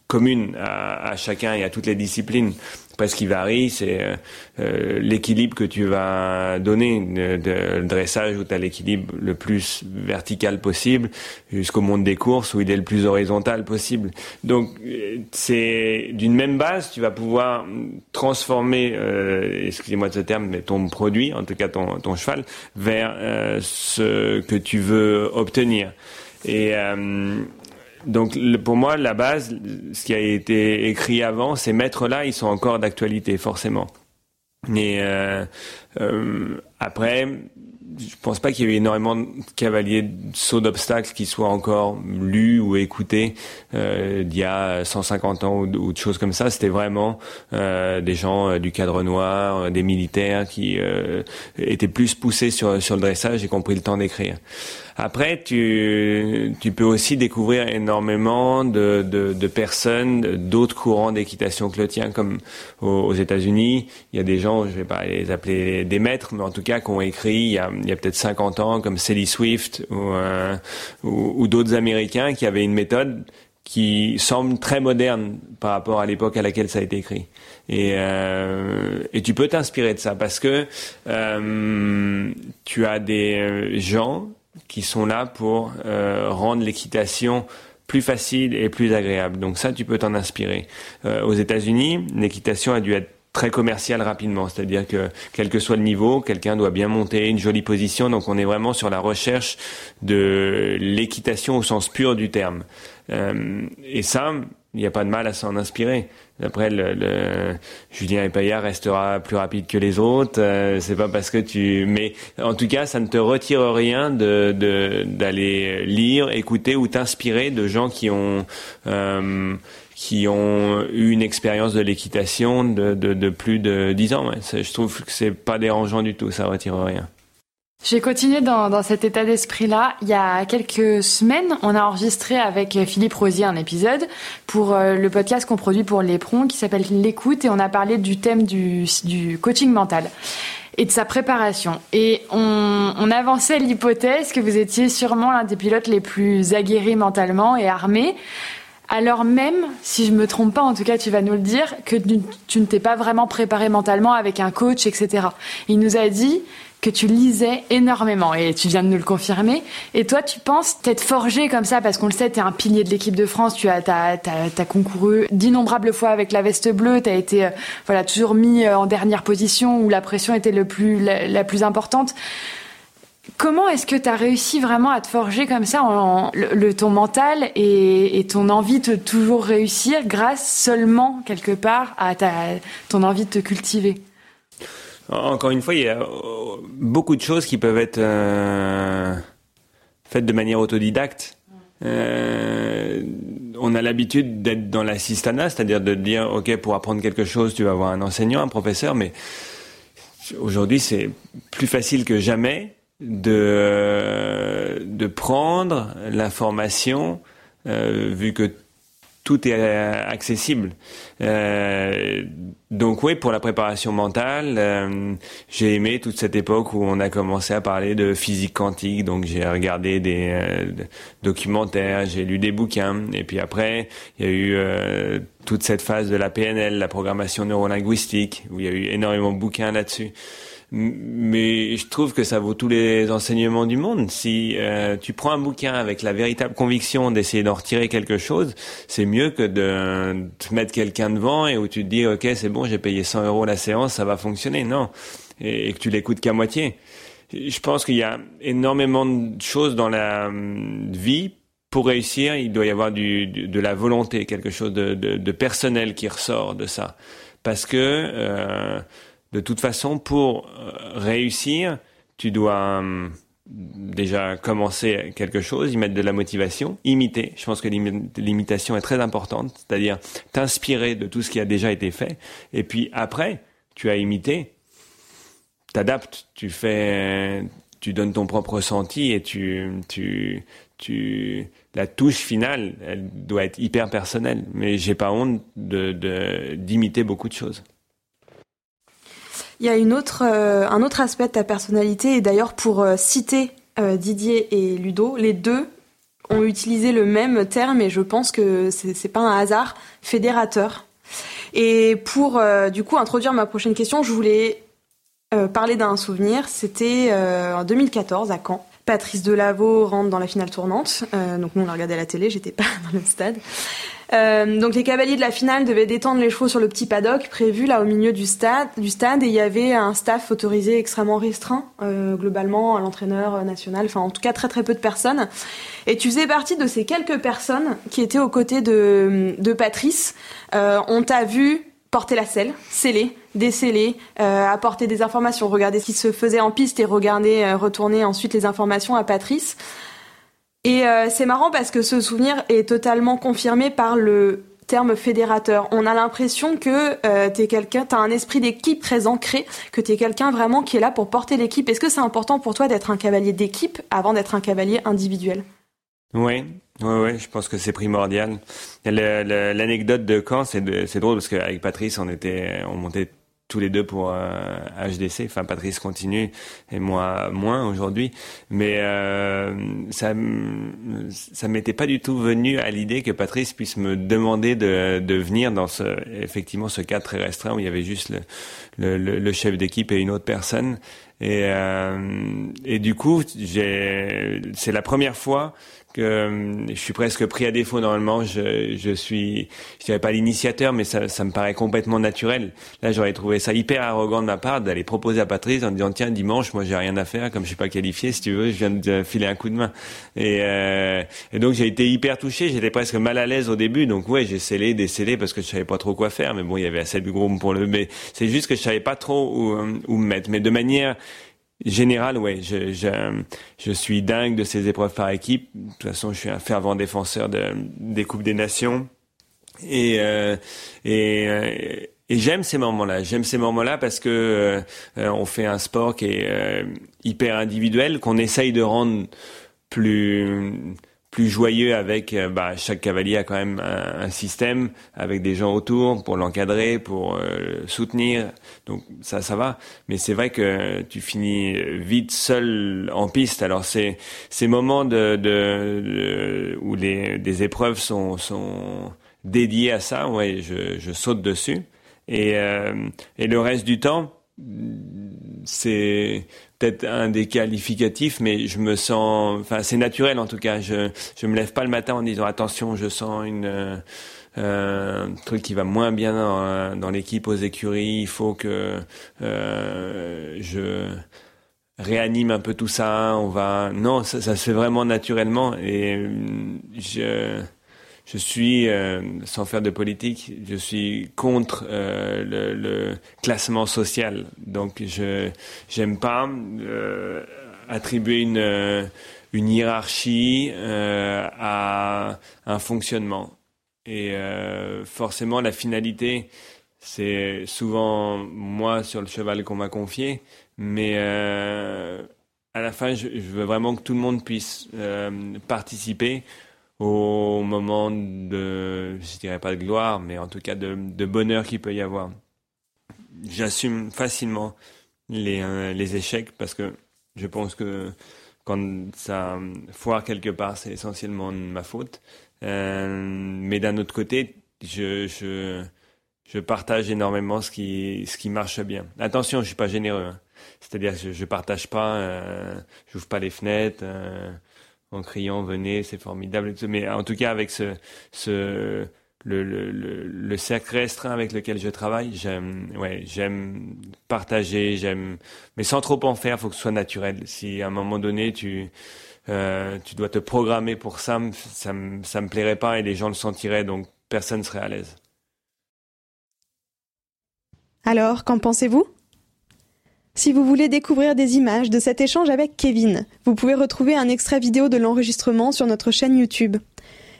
Speaker 5: communes à, à chacun et à toutes les disciplines. Après, ce qui varie, c'est euh, euh, l'équilibre que tu vas donner. De, dressage où tu as l'équilibre le plus vertical possible jusqu'au monde des courses où il est le plus horizontal possible. Donc, euh, c'est d'une même base, tu vas pouvoir transformer, excusez-moi de ce terme, mais ton produit, en tout cas ton, ton cheval, vers ce que tu veux obtenir. Et donc pour moi, la base, ce qui a été écrit avant, ces maîtres-là, ils sont encore d'actualité, forcément. Mais euh, euh, après, je pense pas qu'il y ait énormément de cavaliers de saut d'obstacles qui soient encore lus ou écoutés euh, d'il y a 150 ans ou, de choses comme ça. C'était vraiment euh, des gens euh, du cadre noir, euh, des militaires qui euh, étaient plus poussés sur, sur le dressage et qui ont pris le temps d'écrire. Après, tu, tu peux aussi découvrir énormément de, de, de personnes d'autres courants d'équitation que le tien, comme aux, États-Unis. Il y a des gens, je vais pas les appeler des maîtres, mais en tout cas qui ont écrit il y a, il y a peut-être 50 ans, comme Sally Swift ou, euh, ou, d'autres Américains qui avaient une méthode qui semble très moderne par rapport à l'époque à laquelle ça a été écrit. Et, euh, et tu peux t'inspirer de ça parce que euh, tu as des gens qui sont là pour euh, rendre l'équitation plus facile et plus agréable. Donc ça, tu peux t'en inspirer. Euh, aux États-Unis, l'équitation a dû être très commerciale rapidement, c'est-à-dire que quel que soit le niveau, quelqu'un doit bien monter une jolie position. Donc on est vraiment sur la recherche de l'équitation au sens pur du terme. Euh, et ça, il n'y a pas de mal à s'en inspirer. Après, le, le Julien Epaya restera plus rapide que les autres. Euh, c'est pas parce que tu, mais en tout cas, ça ne te retire rien de d'aller lire, écouter ou t'inspirer de gens qui ont euh, qui ont eu une expérience de l'équitation de, de, de, plus de dix ans. Je trouve que c'est pas dérangeant du tout. Ça retire rien.
Speaker 1: J'ai continué dans, dans, cet état d'esprit-là. Il y a quelques semaines, on a enregistré avec Philippe Rosier un épisode pour euh, le podcast qu'on produit pour l'éperon qui s'appelle L'écoute et on a parlé du thème du, du coaching mental et de sa préparation. Et on, on avançait l'hypothèse que vous étiez sûrement l'un des pilotes les plus aguerris mentalement et armés. Alors même, si je me trompe pas, en tout cas tu vas nous le dire, que tu, tu ne t'es pas vraiment préparé mentalement avec un coach, etc. Il nous a dit que tu lisais énormément et tu viens de nous le confirmer. Et toi, tu penses t'être forgé comme ça parce qu'on le sait, tu es un pilier de l'équipe de France, tu as, as, concouru d'innombrables fois avec la veste bleue, tu as été euh, voilà, toujours mis euh, en dernière position où la pression était le plus, la, plus importante. Comment est-ce que tu as réussi vraiment à te forger comme ça en, le, ton mental et, et, ton envie de toujours réussir grâce seulement quelque part à ta, ton envie de te cultiver?
Speaker 5: Encore une fois, il y a euh, beaucoup de choses qui peuvent être euh, faites de manière autodidacte. Euh, on a l'habitude d'être dans l'assistanat, c'est-à-dire de dire, OK, pour apprendre quelque chose, tu vas avoir un enseignant, un professeur, mais aujourd'hui, c'est plus facile que jamais de, de prendre l'information, euh, vu que tout est euh, accessible. Euh, donc oui, pour la préparation mentale, euh, j'ai aimé toute cette époque où on a commencé à parler de physique quantique. Donc j'ai regardé des euh, documentaires, j'ai lu des bouquins, et puis après il y a eu euh, toute cette phase de la PNL, la programmation neurolinguistique, où il y a eu énormément de bouquins là-dessus mais je trouve que ça vaut tous les enseignements du monde. Si euh, tu prends un bouquin avec la véritable conviction d'essayer d'en retirer quelque chose, c'est mieux que de te mettre quelqu'un devant et où tu te dis ok c'est bon j'ai payé 100 euros la séance ça va fonctionner non et, que tu l'écoutes qu'à moitié. Je pense qu'il y a énormément de choses dans la hum, vie pour réussir, il doit y avoir du, de la volonté, quelque chose de, de, de, personnel qui ressort de ça. Parce que euh, de toute façon, pour euh, réussir, tu dois hum, déjà commencer quelque chose, y mettre de la motivation, imiter. Je pense que l'imitation est très importante, c'est-à-dire t'inspirer de tout ce qui a déjà été fait. Et puis après, tu as imité, t'adaptes, tu fais, tu donnes ton propre ressenti et tu, tu, tu, la touche finale, elle doit être hyper personnelle. Mais j'ai pas honte de, d'imiter beaucoup de choses.
Speaker 2: Il y a une autre, euh, un autre aspect de ta personnalité, et d'ailleurs pour euh, citer euh, Didier et Ludo, les deux ont utilisé le même terme, et je pense que c'est, pas un hasard, fédérateur. Et pour du coup introduire ma prochaine question, je voulais parler d'un souvenir. C'était en 2014 à Caen. Patrice Delaveau rentre dans la finale tournante. donc nous on l'a regardé à la télé, j'étais pas dans le stade. Euh, donc les cavaliers de la finale devaient détendre les chevaux sur le petit paddock prévu là au milieu du stade, du et il y avait un staff autorisé extrêmement restreint euh, globalement, l'entraîneur national, enfin en tout cas très très peu de personnes. Et tu faisais partie de ces quelques personnes qui étaient aux côtés de, de Patrice. Euh, on t'a vu porter la selle, sceller, déceler, euh, apporter des informations, regarder ce qui se faisait en piste et regarder, euh, retourner ensuite les informations à Patrice. Et euh, c'est marrant parce que ce souvenir est totalement confirmé par le terme fédérateur. On a l'impression que euh, t'es quelqu'un, t'as un esprit d'équipe très ancré, que t'es quelqu'un vraiment qui est là pour porter l'équipe. Est-ce que c'est important pour toi d'être un cavalier d'équipe avant d'être un cavalier individuel?
Speaker 5: Oui, oui, oui, je pense que c'est primordial. L'anecdote de Caen, c'est drôle parce qu'avec Patrice, on était, on montait tous les deux pour HDC. Euh, enfin, Patrice continue et moi moins aujourd'hui. Mais euh, ça, ça m'était pas du tout venu à l'idée que Patrice puisse me demander de, de venir dans ce, effectivement, ce cadre très restreint où il y avait juste le, le, le chef d'équipe et une autre personne. Et, euh, et du coup, c'est la première fois que euh, je suis presque pris à défaut normalement. Je, je suis, je dirais pas l'initiateur, mais ça, ça me paraît complètement naturel. Là, j'aurais trouvé ça hyper arrogant de ma part d'aller proposer à Patrice en disant tiens dimanche, moi j'ai rien à faire, comme je suis pas qualifié, si tu veux, je viens de filer un coup de main. Et, euh, et donc j'ai été hyper touché. J'étais presque mal à l'aise au début, donc ouais, j'ai scellé, décellé parce que je savais pas trop quoi faire. Mais bon, il y avait assez de groupe pour le. Mais c'est juste que je savais pas trop où, où me mettre. Mais de manière Général, ouais, je, je, je, suis dingue de ces épreuves par équipe. De toute façon, je suis un fervent défenseur de, des Coupes des Nations. Et, euh, et, euh, et j'aime ces moments-là. J'aime ces moments-là parce que euh, on fait un sport qui est hyper individuel, qu'on essaye de rendre plus plus joyeux avec euh, bah, chaque cavalier a quand même un, système avec des gens autour pour l'encadrer, pour euh, soutenir. Donc ça, ça va. Mais c'est vrai que tu finis vite seul en piste. Alors c'est ces moments de, de, où les des épreuves sont sont dédiées à ça. Ouais, je, je saute dessus. Et euh, et le reste du temps, c'est un des qualificatifs, mais je me sens, enfin c'est naturel en tout cas. Je je me lève pas le matin en disant attention, je sens une euh, un truc qui va moins bien dans, dans l'équipe aux écuries. Il faut que euh, je réanime un peu tout ça. On va non, ça, ça se fait vraiment naturellement et je je suis, euh, sans faire de politique, je suis contre euh, le, classement social. Donc, je j'aime pas euh, attribuer une, hiérarchie à un fonctionnement. Et forcément, la finalité, c'est souvent moi sur le cheval qu'on m'a confié, mais à la fin, je, veux vraiment que tout le monde puisse participer au moment de, je dirais pas de gloire, mais en tout cas de, de bonheur qu'il peut y avoir. J'assume facilement les, euh, les échecs parce que je pense que quand ça foire quelque part, c'est essentiellement ma faute. Euh, mais d'un autre côté, je, je, je partage énormément ce qui, ce qui marche bien. Attention, je suis pas généreux. Hein. C'est-à-dire que je, je partage pas, euh, j'ouvre pas les fenêtres. Euh, en criant venez, c'est formidable. Mais en tout cas, avec ce, ce le, le, le, cercle restreint avec lequel je travaille, j'aime, ouais, j'aime partager, j'aime, mais sans trop en faire, faut que ce soit naturel. Si à un moment donné tu euh, tu dois te programmer pour ça, ça, ça me plairait pas et les gens le sentiraient, donc personne serait à l'aise.
Speaker 2: Alors, qu'en pensez-vous? Si vous voulez découvrir des images de cet échange avec Kevin, vous pouvez retrouver un extrait vidéo de l'enregistrement sur notre chaîne YouTube.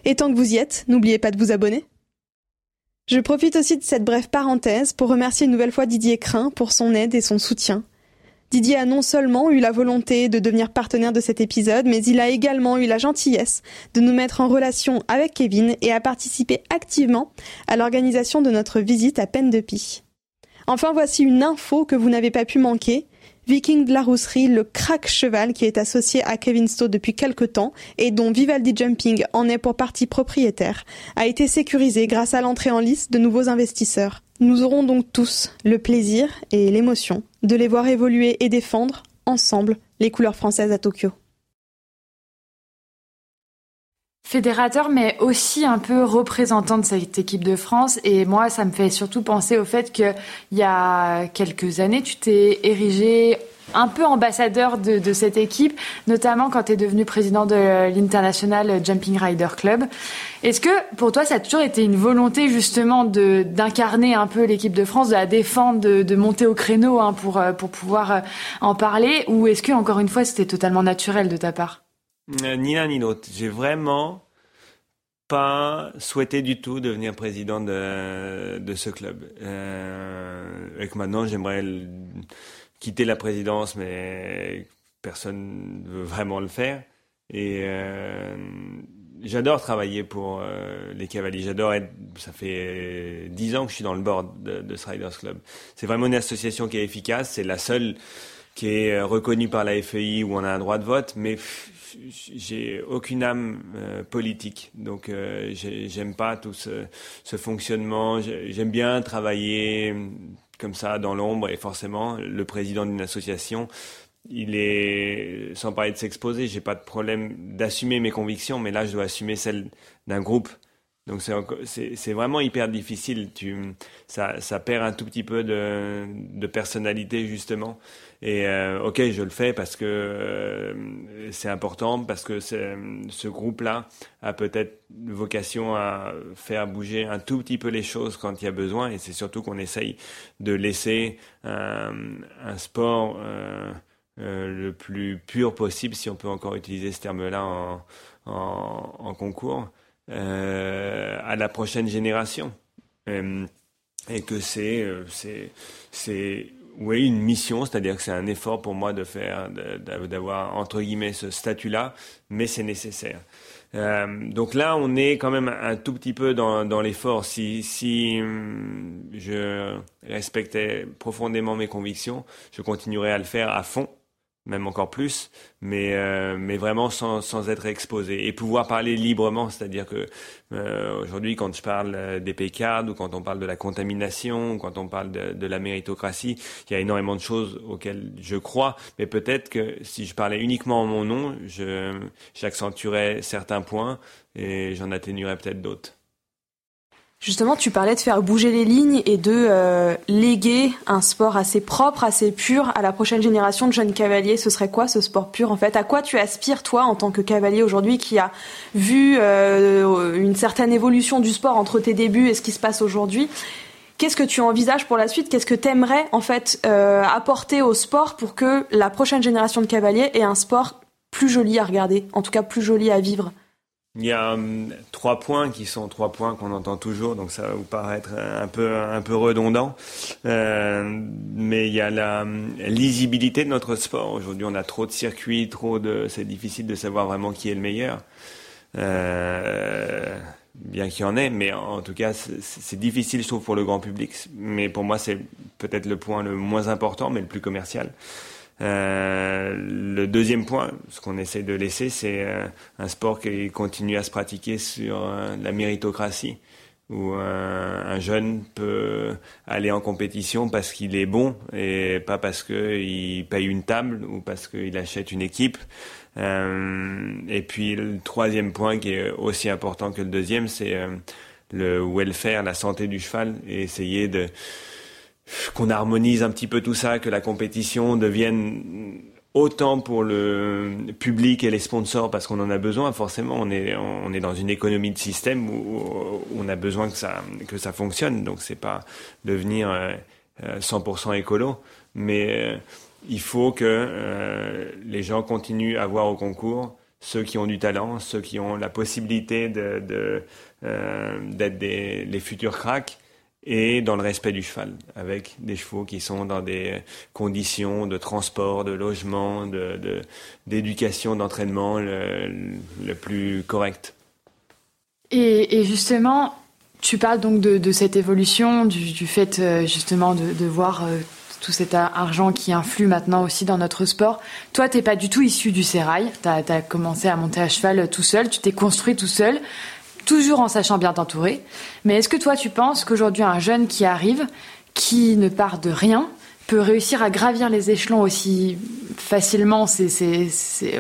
Speaker 2: Et tant que vous y êtes, n'oubliez pas de vous abonner. Je profite aussi de cette brève parenthèse pour remercier une nouvelle fois Didier Crin pour son aide et son soutien. Didier a non seulement eu la volonté de devenir partenaire de cet épisode, mais il a également eu la gentillesse de nous mettre en relation avec Kevin et a participé activement à l'organisation de notre visite à Peine de Pie. Enfin, voici une info que vous n'avez pas pu manquer. Viking de la Rousserie, le crack cheval qui est associé à Kevin Stowe depuis quelque temps et dont Vivaldi Jumping en est pour partie propriétaire, a été sécurisé grâce à l'entrée en lice de nouveaux investisseurs. Nous aurons donc tous le plaisir et l'émotion de les voir évoluer et défendre ensemble les couleurs françaises à Tokyo.
Speaker 1: Fédérateur, mais aussi un peu représentant de cette équipe de France. Et moi, ça me fait surtout penser au fait qu'il y a quelques années, tu t'es érigé un peu ambassadeur de, cette équipe, notamment quand tu es devenu président de l'International Jumping Rider Club. Est-ce que pour toi, ça a toujours été une volonté justement d'incarner un peu l'équipe de France, de la défendre, de, monter au créneau hein, pour, pour pouvoir en parler? Ou est-ce que, encore une fois, c'était totalement naturel de ta part?
Speaker 5: Ni l'un ni l'autre. J'ai vraiment pas souhaité du tout devenir président de, de ce club. Euh, et maintenant, j'aimerais quitter la présidence, mais personne ne veut vraiment le faire. Et euh, j'adore travailler pour euh, les cavaliers. J'adore être. Ça fait dix ans que je suis dans le board de, de ce Riders Club. C'est vraiment une association qui est efficace. C'est la seule qui est reconnue par la FEI où on a un droit de vote, mais j'ai aucune âme euh, politique, donc euh, j'aime pas tout ce, ce fonctionnement. J'aime bien travailler comme ça dans l'ombre et forcément le président d'une association, il est sans parler de s'exposer. J'ai pas de problème d'assumer mes convictions, mais là je dois assumer celles d'un groupe. Donc c'est vraiment hyper difficile. Tu, ça, ça perd un tout petit peu de, de personnalité justement. Et euh, ok, je le fais parce que euh, c'est important, parce que ce groupe-là a peut-être vocation à faire bouger un tout petit peu les choses quand il y a besoin. Et c'est surtout qu'on essaye de laisser un, sport euh, le plus pur possible, si on peut encore utiliser ce terme-là en, en, en, concours, à la prochaine génération. et que c'est c'est oui, une mission, c'est-à-dire que c'est un effort pour moi de faire, d'avoir entre guillemets ce statut-là, mais c'est nécessaire. Euh, donc là, on est quand même un tout petit peu dans, dans l'effort. Si, si hum, je respectais profondément mes convictions, je continuerais à le faire à fond même encore plus, mais euh, mais vraiment sans, sans être exposé et pouvoir parler librement, c'est-à-dire que euh, aujourd'hui quand je parle euh, des pécards ou quand on parle de la contamination ou quand on parle de, de, la méritocratie, il y a énormément de choses auxquelles je crois, mais peut-être que si je parlais uniquement en mon nom, j'accentuerais certains points et j'en atténuerais peut-être d'autres.
Speaker 2: Justement, tu parlais de faire bouger les lignes et de euh, léguer un sport assez propre, assez pur à la prochaine génération de jeunes cavaliers. Ce serait quoi ce sport pur en fait? À quoi tu aspires toi en tant que cavalier aujourd'hui qui a vu euh, une certaine évolution du sport entre tes débuts et ce qui se passe aujourd'hui? Qu'est-ce que tu envisages pour la suite? Qu'est-ce que tu aimerais en fait euh, apporter au sport pour que la prochaine génération de cavaliers ait un sport plus joli à regarder, en tout cas plus joli à vivre?
Speaker 5: Il y a hum, trois points qui sont trois points qu'on entend toujours, donc ça va vous paraître un peu un peu redondant, euh, mais il y a la hum, lisibilité de notre sport. Aujourd'hui, on a trop de circuits, trop de, c'est difficile de savoir vraiment qui est le meilleur. Euh, bien qu'il y en ait, mais en tout cas, c'est difficile, je trouve, pour le grand public. Mais pour moi, c'est peut-être le point le moins important, mais le plus commercial. Euh, le deuxième point, ce qu'on essaie de laisser, c'est euh, un sport qui continue à se pratiquer sur euh, la méritocratie, où un jeune peut aller en compétition parce qu'il est bon et pas parce qu'il paye une table ou parce qu'il achète une équipe. et puis le troisième point qui est aussi important que le deuxième, c'est le welfare, la santé du cheval et essayer de qu'on harmonise un petit peu tout ça, que la compétition devienne autant pour le public et les sponsors parce qu'on en a besoin forcément on est on est dans une économie de système où, on a besoin que ça que ça fonctionne. Donc c'est pas devenir 100% euh, euh, écolo. Mais il faut que euh, les gens continuent à voir au concours ceux qui ont du talent, ceux qui ont la possibilité de, euh, d'être des, les futurs cracks et dans le respect du cheval, avec des chevaux qui sont dans des conditions de transport, de logement, de, d'éducation, d'entraînement le, le, plus correct.
Speaker 1: Et, justement, tu parles donc de, de cette évolution, du, fait euh, justement de, de voir tout cet argent qui influe maintenant aussi dans notre sport. Toi, t'es pas du tout issu du sérail. Tu as, commencé à monter à cheval tout seul. Tu t'es construit tout seul, toujours en sachant bien t'entourer. Mais est-ce que toi, tu penses qu'aujourd'hui, un jeune qui arrive, qui ne part de rien, peut réussir à gravir les échelons aussi facilement?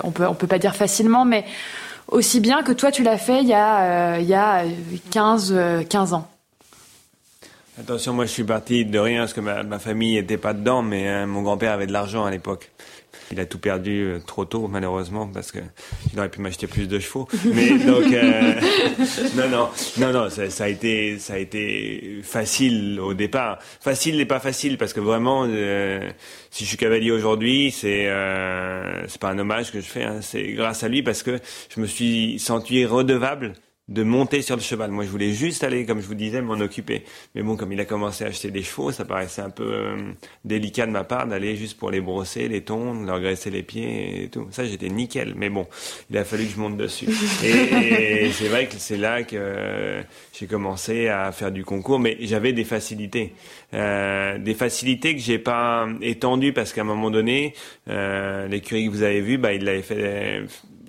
Speaker 1: On peut, on peut pas dire facilement, mais aussi bien que toi, tu l'as fait il y a, euh, il y a 15, 15 ans
Speaker 5: Attention, moi je suis parti de rien parce que ma, ma famille n'était pas dedans, mais hein, mon grand-père avait de l'argent à l'époque. Il a tout perdu euh, trop tôt, malheureusement, parce que il aurait pu m'acheter plus de chevaux. Mais donc, euh, non, non, non, non, ça, a été, ça a été facile au départ. Facile n'est pas facile parce que vraiment, euh, si je suis cavalier aujourd'hui, c'est, c'est pas un hommage que je fais, hein, c'est grâce à lui parce que je me suis senti redevable de monter sur le cheval. Moi, je voulais juste aller, comme je vous disais, m'en occuper. Mais bon, comme il a commencé à acheter des chevaux, ça paraissait un peu euh, délicat de ma part d'aller juste pour les brosser, les tondre, leur graisser les pieds et tout. Ça, j'étais nickel. Mais bon, il a fallu que je monte dessus. Et, c'est vrai que c'est là que j'ai commencé à faire du concours, mais j'avais des facilités. Euh, des facilités que j'ai pas étendues parce qu'à un moment donné, euh, l'écurie que vous avez vue, bah, il l'avait fait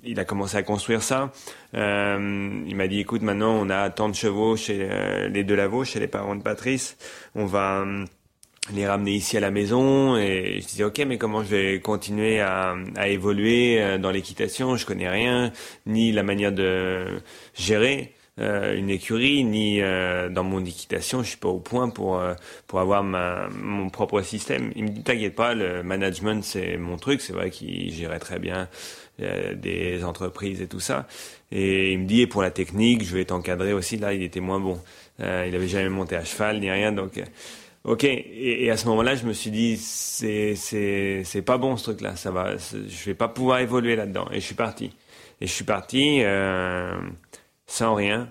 Speaker 5: il a commencé à construire ça. Euh, il m'a dit, écoute, maintenant on a tant de chevaux chez euh, les Delavaux, chez les parents de Patrice, on va euh, les ramener ici à la maison. Et je disais, ok, mais comment je vais continuer à, à évoluer euh, dans l'équitation? Je connais rien, ni la manière de gérer. Euh, une écurie, ni euh, dans mon équitation, je suis pas au point pour pour avoir ma, mon propre système. Il me dit t'inquiète pas, le management c'est mon truc, c'est vrai qu'il gérait très bien euh, des entreprises et tout ça. Et il me dit, et pour la technique, je vais t'encadrer aussi. Là, il était moins bon. Euh, il avait jamais monté à cheval ni rien, donc. Euh, ok. Et, à ce moment-là, je me suis dit, c'est pas bon ce truc-là. Ça va, je vais pas pouvoir évoluer là-dedans. Et je suis parti. Et je suis parti euh, sans rien.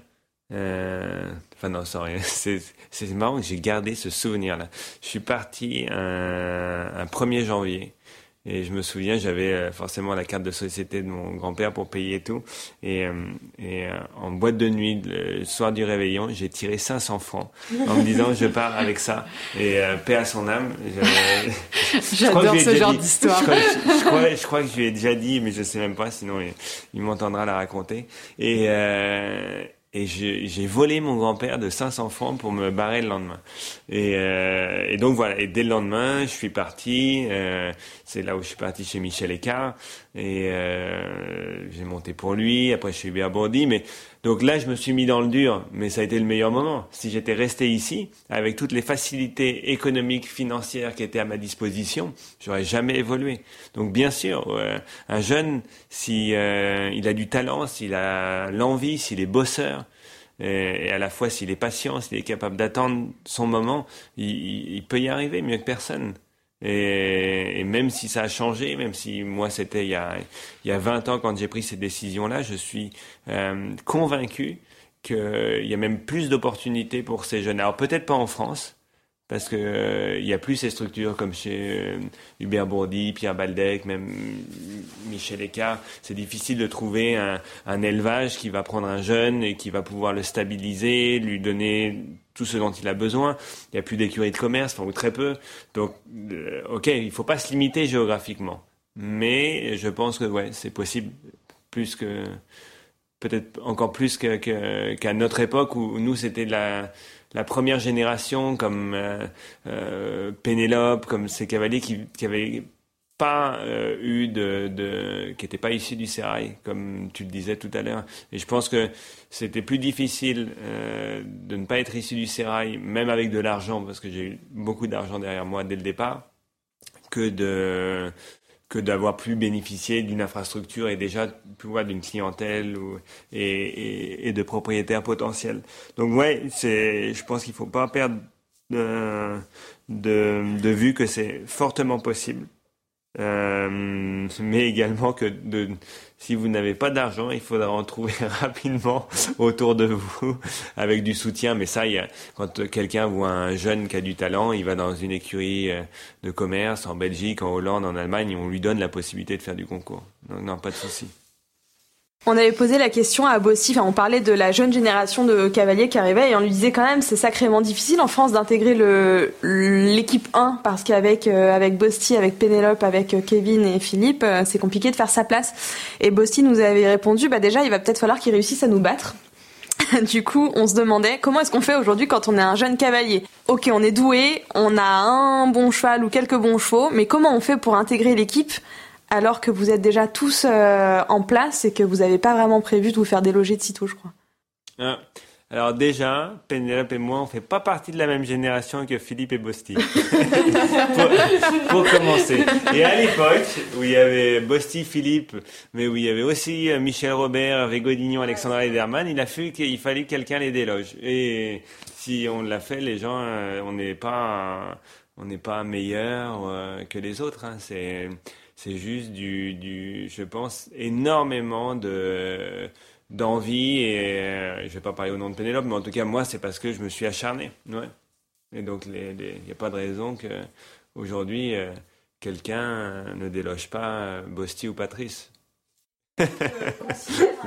Speaker 5: Euh, enfin non, sans rien. C'est c'est marrant que j'ai gardé ce souvenir-là. Je suis parti un, un 1er janvier. Et je me souviens, j'avais euh, forcément la carte de société de mon grand-père pour payer tout. Et, euh, et euh, en boîte de nuit, le soir du réveillon, j'ai tiré 500 francs en me disant je pars avec ça. Et paix à son âme.
Speaker 1: J'adore ce genre d'histoire.
Speaker 5: Je, crois, je, crois, que je lui ai déjà dit, mais je sais même pas, sinon il, il m'entendra la raconter. Et, et j'ai volé mon grand-père de 500 francs pour me barrer le lendemain. Et, euh, et, donc voilà. Et dès le lendemain, je suis parti. Euh, c'est là où je suis parti chez Michel Écart. Et euh, j'ai monté pour lui. Après, je suis Hubert Bourdi. Mais donc là, je me suis mis dans le dur. Mais ça a été le meilleur moment. Si j'étais resté ici, avec toutes les facilités économiques, financières qui étaient à ma disposition, j'aurais jamais évolué. Donc bien sûr, euh, un jeune, si euh, il a du talent, s'il a l'envie, s'il est bosseur, et, à la fois s'il est patient, s'il est capable d'attendre son moment, il, peut y arriver mieux que personne. Et, même si ça a changé, même si moi c'était il y a, il y a 20 ans quand j'ai pris ces décisions-là, je suis euh, convaincu qu'il y a même plus d'opportunités pour ces jeunes. Alors peut-être pas en France, parce que euh, il y a plus ces structures comme chez euh, Hubert Bourdi, Pierre Baldec, même Michel Écart. C'est difficile de trouver un, élevage qui va prendre un jeune et qui va pouvoir le stabiliser, lui donner tout ce dont il a besoin. Il n'y a plus d'écurie de commerce, enfin ou très peu. Donc, euh, ok, il faut pas se limiter géographiquement, mais je pense que ouais, c'est possible plus que peut-être encore plus qu'à notre époque où nous c'était la la première génération comme euh, euh, Pénélope, comme ces cavaliers qui, qui avaient pas euh, eu de, de qui n'étaient pas issus du sérail, comme tu le disais tout à l'heure. Et je pense que c'était plus difficile euh, de ne pas être issu du sérail, même avec de l'argent, parce que j'ai eu beaucoup d'argent derrière moi dès le départ, que de que d'avoir pu bénéficier d'une infrastructure et déjà d'une clientèle ou, et, et, et, de propriétaires potentiels. Donc ouais, c'est, je pense qu'il faut pas perdre de, de, de vue que c'est fortement possible Euh, mais également que de, si vous n'avez pas d'argent, il faudra en trouver rapidement autour de vous avec du soutien. Mais ça, y a, quand quelqu'un voit un jeune qui a du talent, il va dans une écurie euh, de commerce en Belgique, en Hollande, en Allemagne, on lui donne la possibilité de faire du concours. Donc non, pas de souci.
Speaker 2: On avait posé la question à Bossy, enfin on parlait de la jeune génération de cavaliers qui arrivait et on lui disait quand même c'est sacrément difficile en France d'intégrer l'équipe 1 parce qu'avec euh, avec Bosti, avec Pénélope, avec euh, Kevin et Philippe, euh, c'est compliqué de faire sa place. Et Bosti nous avait répondu bah déjà il va peut-être falloir qu'il réussisse à nous battre. du coup, on se demandait comment est-ce qu'on fait aujourd'hui quand on est un jeune cavalier? Ok, on est doué, on a un bon cheval ou quelques bons chevaux, mais comment on fait pour intégrer l'équipe alors que vous êtes déjà tous euh, en place et que vous n'avez pas vraiment prévu de vous faire déloger de sitôt, je crois.
Speaker 5: Ah. Alors déjà, Pénélope et moi, on fait pas partie de la même génération que Philippe et Bosti. pour, commencer. Et à l'époque, où il y avait Bosti, Philippe, mais où il y avait aussi euh, Michel Robert, Végodignon, Alexandra Lederman, il a fallu qu'il fallait que quelqu'un les déloge. Et si on l'a fait, les gens, euh, on n'est pas, on pas meilleur que les autres. Hein. C'est c'est juste du, du, je pense, énormément de d'envie et euh, je vais pas parler au nom de Pénélope, mais en tout cas moi c'est parce que je me suis acharné. Ouais. Et donc il n'y a pas de raison que aujourd'hui euh, quelqu'un ne déloge pas Bosti ou Patrice.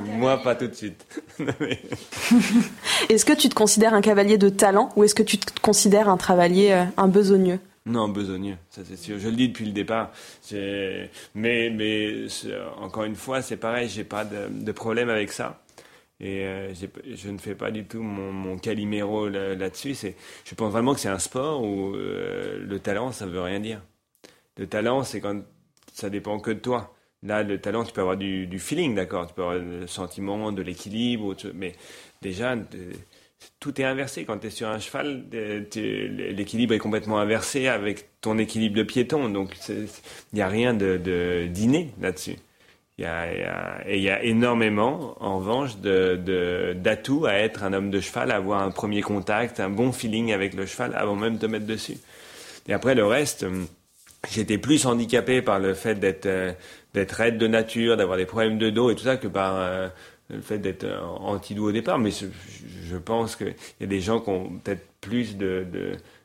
Speaker 5: Moi, pas tout de suite.
Speaker 2: est-ce que tu te considères un cavalier de talent ou est-ce que tu te considères un travailler euh, un besogneux?
Speaker 5: Non, besogneux, ça c'est sûr. Je le dis depuis le départ. Mais, mais encore une fois, c'est pareil, j'ai pas de, problème avec ça. Et euh, je ne fais pas du tout mon, mon caliméro là-dessus. je pense vraiment que c'est un sport où euh, le talent, ça veut rien dire. Le talent, c'est quand ça dépend que de toi. Là, le talent, tu peux avoir du, du feeling, d'accord Tu peux avoir le sentiment, de l'équilibre, mais déjà, tout est inversé. Quand tu es sur un cheval, euh, l'équilibre est complètement inversé avec ton équilibre de piéton. Donc, il n'y a rien de, d'inné là-dessus. Y a, et il y a énormément, en revanche, d'atouts à être un homme de cheval, à avoir un premier contact, un bon feeling avec le cheval avant même de te mettre dessus. Et après, le reste, euh, j'étais plus handicapé par le fait d'être, euh, d'être raide de nature, d'avoir des problèmes de dos et tout ça que par le fait d'être anti-doux au départ. Mais je pense qu'il y a des gens qui ont peut-être plus de,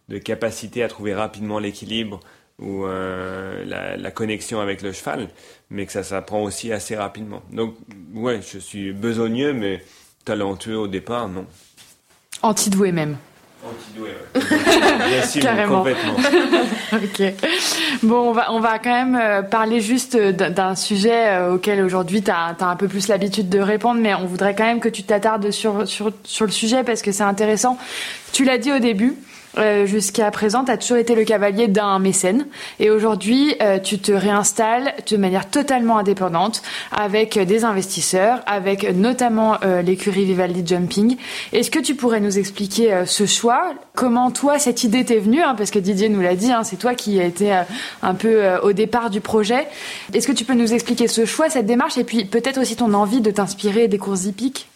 Speaker 5: de, capacité à trouver rapidement l'équilibre ou euh, la, connexion avec le cheval, mais que ça s'apprend aussi assez rapidement. Donc, ouais, je suis besogneux, mais talentueux au départ, non.
Speaker 1: Anti-doué même.
Speaker 5: Anti-doué, ouais. Carrément. complètement.
Speaker 1: ok. Bon, on va, on va quand même euh, parler juste d'un sujet euh, auquel aujourd'hui tu as, un peu plus l'habitude de répondre, mais on voudrait quand même que tu t'attardes sur, sur, sur le sujet parce que c'est intéressant. Tu l'as dit au début, euh, jusqu'à présent, tu as toujours été le cavalier d'un mécène. Et aujourd'hui, euh, tu te réinstalles de manière totalement indépendante avec des investisseurs, avec notamment euh, l'écurie Vivaldi Jumping. Est-ce que tu pourrais nous expliquer ce choix? Comment toi, cette idée t'est venue? Hein, Parce que Didier nous l'a dit, hein, c'est toi qui a été un peu au départ du projet. Est-ce que tu peux nous expliquer ce choix, cette démarche, et puis peut-être aussi ton envie de t'inspirer des courses hippiques?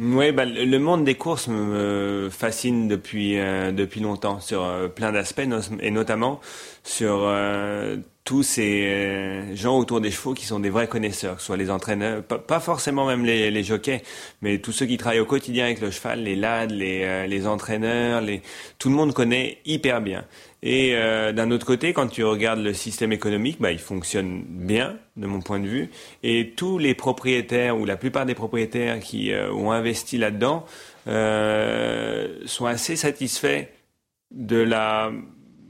Speaker 5: Oui, bah, le monde des courses me fascine depuis euh, depuis longtemps sur euh, plein d'aspects et notamment sur euh, tous ces gens autour des chevaux qui sont des vrais connaisseurs, que ce soit les entraîneurs, pas, forcément même les, les, jockeys, mais tous ceux qui travaillent au quotidien avec le cheval, les lads, les, les entraîneurs, les... tout le monde connaît hyper bien. Et euh, d'un autre côté, quand tu regardes le système économique, bah, il fonctionne bien, de mon point de vue. Et tous les propriétaires, ou la plupart des propriétaires qui euh, ont investi là-dedans, euh, sont assez satisfaits de la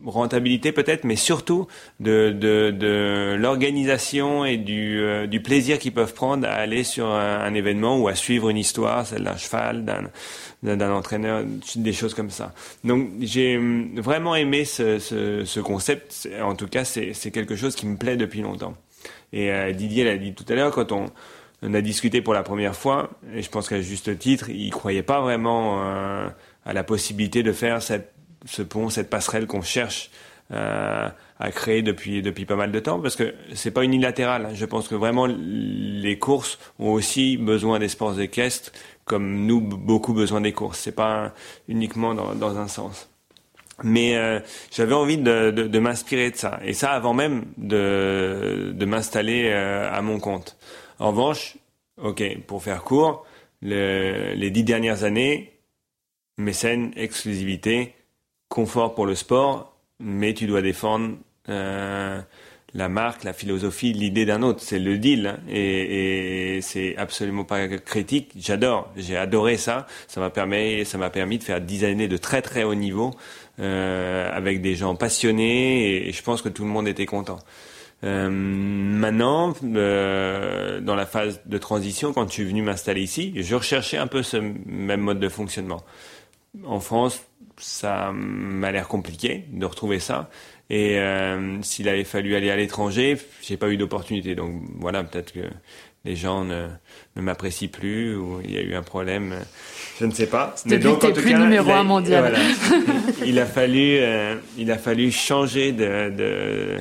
Speaker 5: rentabilité peut-être, mais surtout de, de, de l'organisation et du, euh, du plaisir qu'ils peuvent prendre à aller sur un, événement ou à suivre une histoire, celle d'un cheval, d'un, d'un entraîneur, des choses comme ça. Donc j'ai hum, vraiment aimé ce, ce, ce concept. En tout cas, c'est, c'est quelque chose qui me plaît depuis longtemps. Et euh, Didier l'a dit tout à l'heure quand on, on, a discuté pour la première fois, et je pense qu'à juste titre, il croyait pas vraiment euh, à la possibilité de faire cette ce pont, cette passerelle qu'on cherche euh, à créer depuis depuis pas mal de temps, parce que c'est pas unilatéral. Je pense que vraiment les courses ont aussi besoin des sports équestres, comme nous beaucoup besoin des courses. C'est pas uniquement dans, dans un sens. Mais euh, j'avais envie de, de, de m'inspirer de ça. Et ça avant même de, de m'installer euh, à mon compte. En revanche, ok, pour faire court, le, les dix dernières années, mécène, exclusivité, confort pour le sport, mais tu dois défendre euh, la marque, la philosophie, l'idée d'un autre. C'est le deal. Hein. et, c'est absolument pas critique. J'adore. J'ai adoré ça. Ça m'a permis, permis de faire dix années de très très haut niveau euh, avec des gens passionnés et, je pense que tout le monde était content. Euh, maintenant, dans la phase de transition, quand je suis venu m'installer ici, je recherchais un peu ce même mode de fonctionnement. En France, ça m'a l'air compliqué de retrouver ça. Et euh, s'il avait fallu aller à l'étranger, j'ai pas eu d'opportunité. Donc voilà, peut-être que les gens ne, ne m'apprécient plus ou il y a eu un problème, je ne sais pas.
Speaker 1: Mais donc en tout plus numéro un mondial.
Speaker 5: il a fallu, euh, il a fallu changer de, de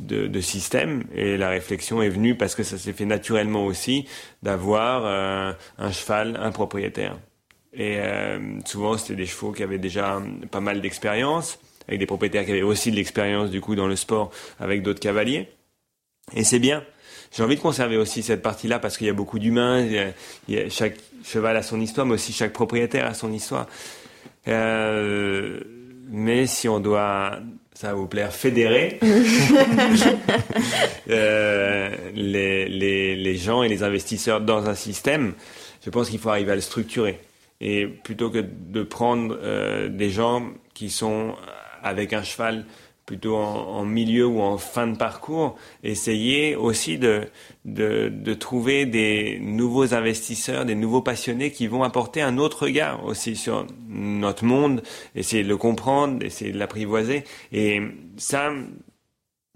Speaker 5: de, de, système et la réflexion est venue parce que ça s'est fait naturellement aussi d'avoir euh, un cheval, un propriétaire. Et euh, souvent c'était des chevaux qui avaient déjà pas mal d'expérience avec des propriétaires qui avaient aussi de l'expérience du coup dans le sport avec d'autres cavaliers. Et c'est bien. J'ai envie de conserver aussi cette partie-là parce qu'il y a beaucoup d'humains. Chaque cheval a son histoire, mais aussi chaque propriétaire a son histoire. Euh, mais si on doit, ça va vous plaire, fédérer euh, les, les, les gens et les investisseurs dans un système, je pense qu'il faut arriver à le structurer. Et plutôt que de prendre euh, des gens qui sont avec un cheval plutôt en, milieu ou en fin de parcours, essayer aussi de, de, de, trouver des nouveaux investisseurs, des nouveaux passionnés qui vont apporter un autre regard aussi sur notre monde, essayer de le comprendre, essayer de l'apprivoiser. Et ça,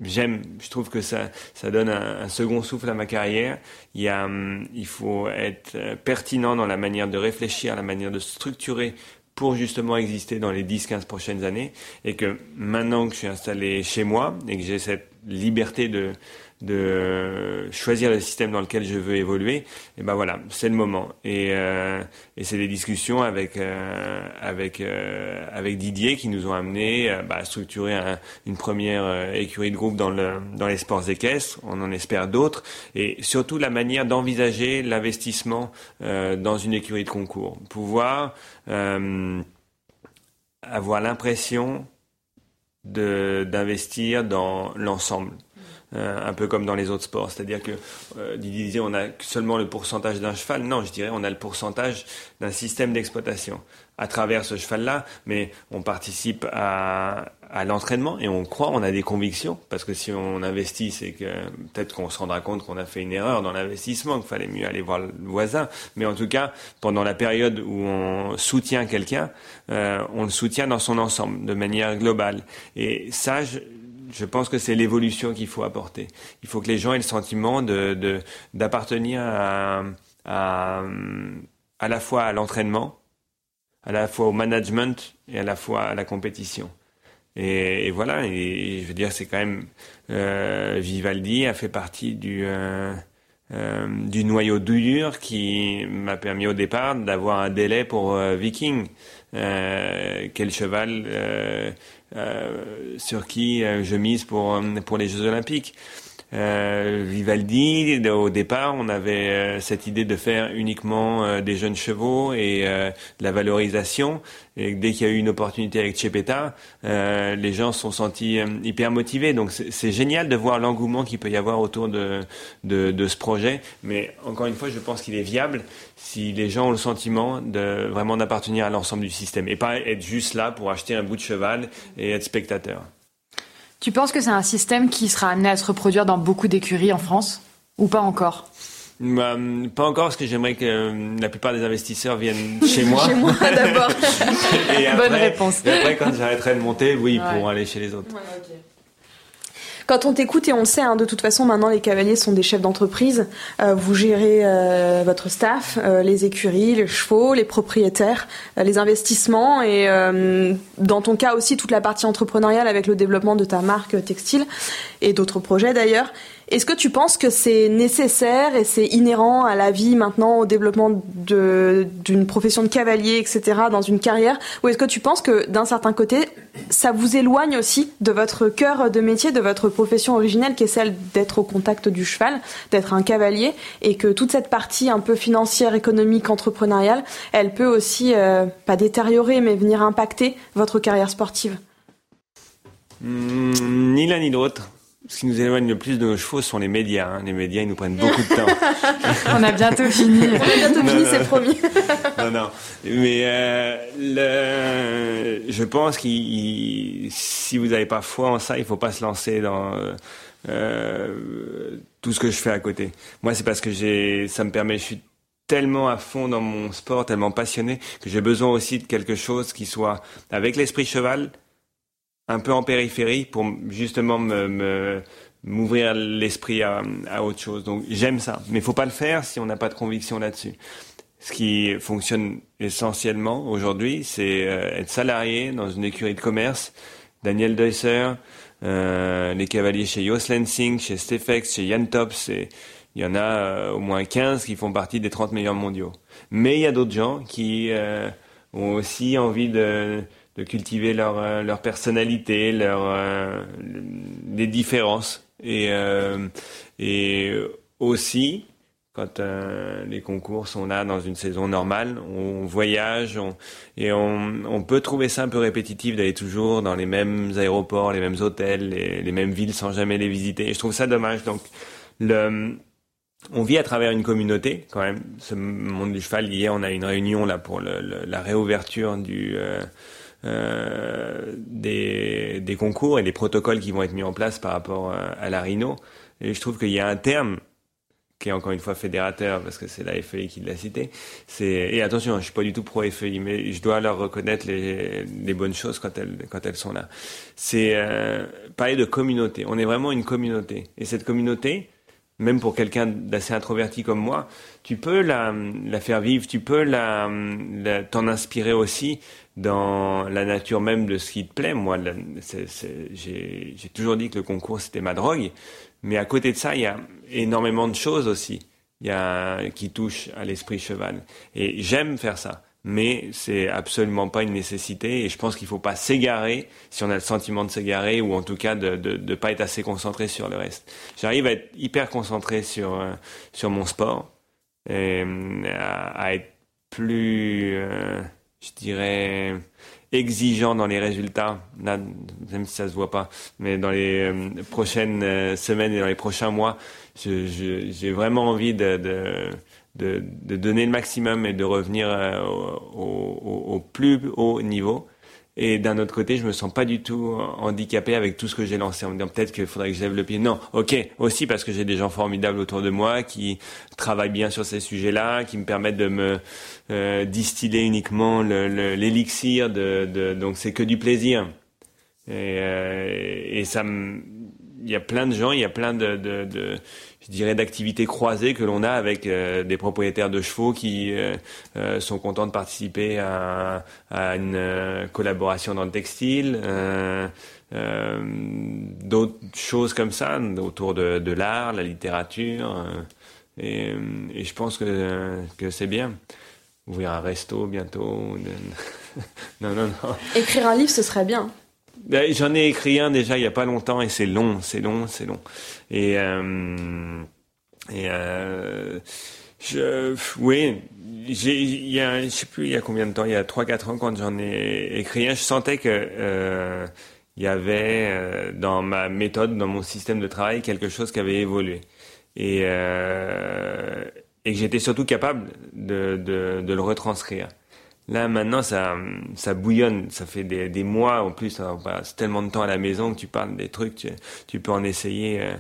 Speaker 5: j'aime, je trouve que ça, ça donne un, second souffle à ma carrière. Il, y a, il faut être pertinent dans la manière de réfléchir, la manière de structurer pour justement exister dans les 10-15 prochaines années et que maintenant que je suis installé chez moi et que j'ai cette liberté de, de choisir le système dans lequel je veux évoluer, et ben voilà, c'est le moment. Et, euh, et c'est des discussions avec euh, avec euh, avec Didier qui nous ont amené euh, bah, à structurer un, une première euh, écurie de groupe dans le dans les sports équestres. On en espère d'autres et surtout la manière d'envisager l'investissement dans une écurie de concours, pouvoir avoir l'impression d'investir dans l'ensemble. Euh, un peu comme dans les autres sports. C'est-à-dire que euh, disait on a seulement le pourcentage d'un cheval. Non, je dirais on a le pourcentage d'un système d'exploitation à travers ce cheval-là, mais on participe à, à l'entraînement et on croit, on a des convictions, parce que si on investit, c'est que peut-être qu'on se rendra compte qu'on a fait une erreur dans l'investissement, qu'il fallait mieux aller voir le voisin. Mais en tout cas, pendant la période où on soutient quelqu'un, euh, on le soutient dans son ensemble, de manière globale. Et ça, je pense que c'est l'évolution qu'il faut apporter. Il faut que les gens aient le sentiment de d'appartenir à, à, à la fois à l'entraînement, à la fois au management et à la fois à la compétition. Et, voilà, et, je veux dire, c'est quand même euh, Vivaldi a fait partie du euh, euh, du noyau dur qui m'a permis au départ d'avoir un délai pour euh, Viking. Euh, quel cheval sur qui je mise pour, pour les Jeux Olympiques. Euh, Vivaldi, au départ, on avait euh, cette idée de faire uniquement euh, des jeunes chevaux et de la valorisation. Et dès qu'il y a eu une opportunité avec Cepeta, les gens se sont sentis hyper motivés. Donc c'est génial de voir l'engouement qu'il peut y avoir autour de, de, de, ce projet. Mais encore une fois, je pense qu'il est viable si les gens ont le sentiment de vraiment d'appartenir à l'ensemble du système et pas être juste là pour acheter un bout de cheval et être spectateur.
Speaker 1: Tu penses que c'est un système qui sera amené à se reproduire dans beaucoup d'écuries en France ou pas encore?
Speaker 5: Bah, pas encore parce que j'aimerais que euh, la plupart des investisseurs viennent chez moi.
Speaker 1: chez moi d'abord. Bonne réponse.
Speaker 5: Et après, quand j'arrêterai de monter, oui, ils pourront aller chez les autres. Ouais, okay.
Speaker 2: Quand on t'écoute et on le sait, hein, de toute façon, maintenant les cavaliers sont des chefs d'entreprise. Euh, vous gérez euh, votre staff, euh, les écuries, les chevaux, les propriétaires, euh, les investissements et dans ton cas aussi toute la partie entrepreneuriale avec le développement de ta marque textile et d'autres projets d'ailleurs. Est-ce que tu penses que c'est nécessaire et c'est inhérent à la vie maintenant, au développement d'une profession de cavalier, etc., dans une carrière? Ou est-ce que tu penses que d'un certain côté, ça vous éloigne aussi de votre cœur de métier, de votre profession originelle qui est celle d'être au contact du cheval, d'être un cavalier, et que toute cette partie un peu financière, économique, entrepreneuriale, elle peut aussi, euh, pas détériorer, mais venir impacter votre carrière sportive?
Speaker 5: Hmm, Ni l'un ni l'autre ce qui nous éloigne le plus de nos chevaux sont les médias. Hein. Les médias, ils nous prennent beaucoup de temps.
Speaker 1: On a bientôt fini.
Speaker 2: On a bientôt fini, c'est promis.
Speaker 5: non, non. Mais euh, le... je pense que si vous n'avez pas foi en ça, il faut pas se lancer dans euh, tout ce que je fais à côté. Moi, c'est parce que j'ai, ça me permet, je suis tellement à fond dans mon sport, tellement passionné, que j'ai besoin aussi de quelque chose qui soit avec l'esprit cheval, un peu en périphérie pour justement me, m'ouvrir l'esprit à, à, autre chose. Donc j'aime ça, mais faut pas le faire si on n'a pas de conviction là-dessus. Ce qui fonctionne essentiellement aujourd'hui, c'est euh, être salarié dans une écurie de commerce. Daniel Deusser, euh, les cavaliers chez Jos Lansing, chez Stefex, chez Jan Tops, il y en a euh, au moins 15 qui font partie des 30 meilleurs mondiaux. Mais il y a d'autres gens qui euh, ont aussi envie de de cultiver leur, euh, leur personnalité, leur, euh, les différences. Et, euh, et aussi, quand les concours sont là dans une saison normale, on voyage on, et on, on, peut trouver ça un peu répétitif d'aller toujours dans les mêmes aéroports, les mêmes hôtels, les, les, mêmes villes sans jamais les visiter. Et je trouve ça dommage. Donc, le, on vit à travers une communauté quand même. Ce monde du cheval, hier, on a une réunion là pour le, la réouverture du euh, des, des, concours et des protocoles qui vont être mis en place par rapport euh, à la Rhino. Et je trouve qu'il y a un terme qui est encore une fois fédérateur parce que c'est la FEI qui l'a cité. C'est et attention, je suis pas du tout pro FEI, mais je dois leur reconnaître les, les bonnes choses quand elles quand elles sont là. C'est euh, parler de communauté. On est vraiment une communauté et cette communauté, même pour quelqu'un d'assez introverti comme moi, tu peux la, la faire vivre, tu peux la, la t'en inspirer aussi dans la nature même de ce qui te plaît. Moi, j'ai toujours dit que le concours c'était ma drogue, mais à côté de ça, il y a énormément de choses aussi, il y a qui touchent à l'esprit cheval. Et j'aime faire ça, mais c'est absolument pas une nécessité. Et je pense qu'il faut pas s'égarer si on a le sentiment de s'égarer ou en tout cas de, de, de pas être assez concentré sur le reste. J'arrive à être hyper concentré sur euh, sur mon sport à, à être plus euh, je dirais, exigeant dans les résultats, là, même si ça se voit pas, mais dans les euh, prochaines euh, semaines et dans les prochains mois, j'ai vraiment envie de, de, donner le maximum et de revenir euh, au, plus haut niveau. Et d'un autre côté, je me sens pas du tout handicapé avec tout ce que j'ai lancé en me disant peut-être qu'il faudrait que je le pied. Non, ok, aussi parce que j'ai des gens formidables autour de moi qui travaillent bien sur ces sujets-là, qui me permettent de me euh, distiller uniquement l'élixir. De, de, donc c'est que du plaisir. Et, euh, et ça il y a plein de gens, il y a plein de, de, de je dirais, d'activités croisées que l'on a avec euh, des propriétaires de chevaux qui euh, euh, sont contents de participer à, une collaboration dans le textile, d'autres choses comme ça autour de, de l'art, la littérature. Et, et, je pense que, que c'est bien. Ouvrir un resto bientôt. non, non, non.
Speaker 2: Écrire un livre, ce serait bien.
Speaker 5: Ben, j'en ai écrit un déjà il y a pas longtemps et c'est long, c'est long, c'est long. Et, euh, et euh, oui, il y a, je sais plus il y a combien de temps, il y a trois quatre ans quand j'en ai écrit un, je sentais que euh, il y avait euh, dans ma méthode, dans mon système de travail, quelque chose qui avait évolué. Et, et que j'étais surtout capable de, de, de le retranscrire. Là maintenant ça ça bouillonne, ça fait des, des mois en plus, on passe tellement de temps à la maison que tu parles des trucs, tu, tu peux en essayer euh,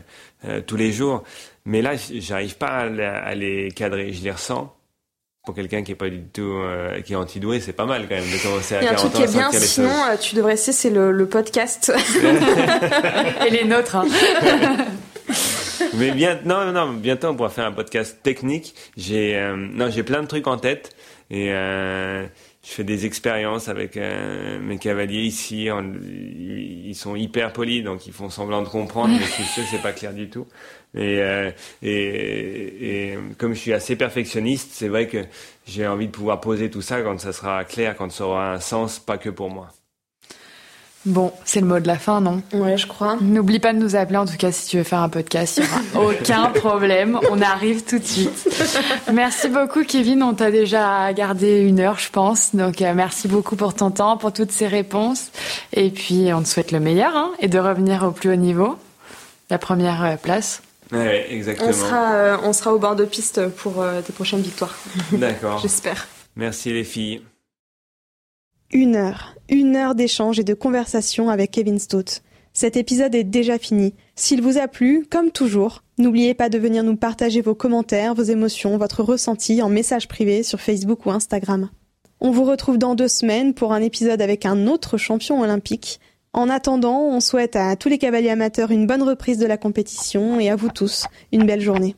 Speaker 5: euh, tous les jours. Mais là j'arrive pas à, les cadrer, je les ressens. Pour quelqu'un qui est pas du tout euh, qui est antidoué, c'est pas mal quand même de commencer à
Speaker 2: Il y a un truc qui est bien, sinon tu devrais essayer, c'est le, le, podcast.
Speaker 1: Et les nôtres. Hein.
Speaker 5: Mais bien, non, non, bientôt on pourra faire un podcast technique. J'ai, non, j'ai plein de trucs en tête. Et euh, je fais des expériences avec euh, mes cavaliers ici. ils sont hyper polis, donc ils font semblant de comprendre, mais je suis sûr que c'est pas clair du tout. Et, euh, et, et, comme je suis assez perfectionniste, c'est vrai que j'ai envie de pouvoir poser tout ça quand ça sera clair, quand ça aura un sens, pas que pour moi.
Speaker 1: Bon, c'est le mot de la fin, non?
Speaker 2: Ouais, je crois.
Speaker 1: N'oublie pas de nous appeler, en tout cas, si tu veux faire un podcast, il n'y aura aucun problème. On arrive tout de suite. Merci beaucoup, Kevin. On t'a déjà gardé une heure, je pense. Donc, euh, merci beaucoup pour ton temps, pour toutes ces réponses. Et puis, on te souhaite le meilleur hein, et de revenir au plus haut niveau. La première euh, place.
Speaker 5: Ouais, exactement.
Speaker 2: On sera, euh, on sera au bord de piste pour euh, tes prochaines victoires.
Speaker 5: D'accord.
Speaker 2: J'espère.
Speaker 5: Merci les filles.
Speaker 2: Une heure, une heure d'échange et de conversation avec Kevin Stott. Cet épisode est déjà fini. S'il vous a plu, comme toujours, n'oubliez pas de venir nous partager vos commentaires, vos émotions, votre ressenti en message privé sur Facebook ou Instagram. On vous retrouve dans deux semaines pour un épisode avec un autre champion olympique. En attendant, on souhaite à tous les cavaliers amateurs une bonne reprise de la compétition et à vous tous une belle journée.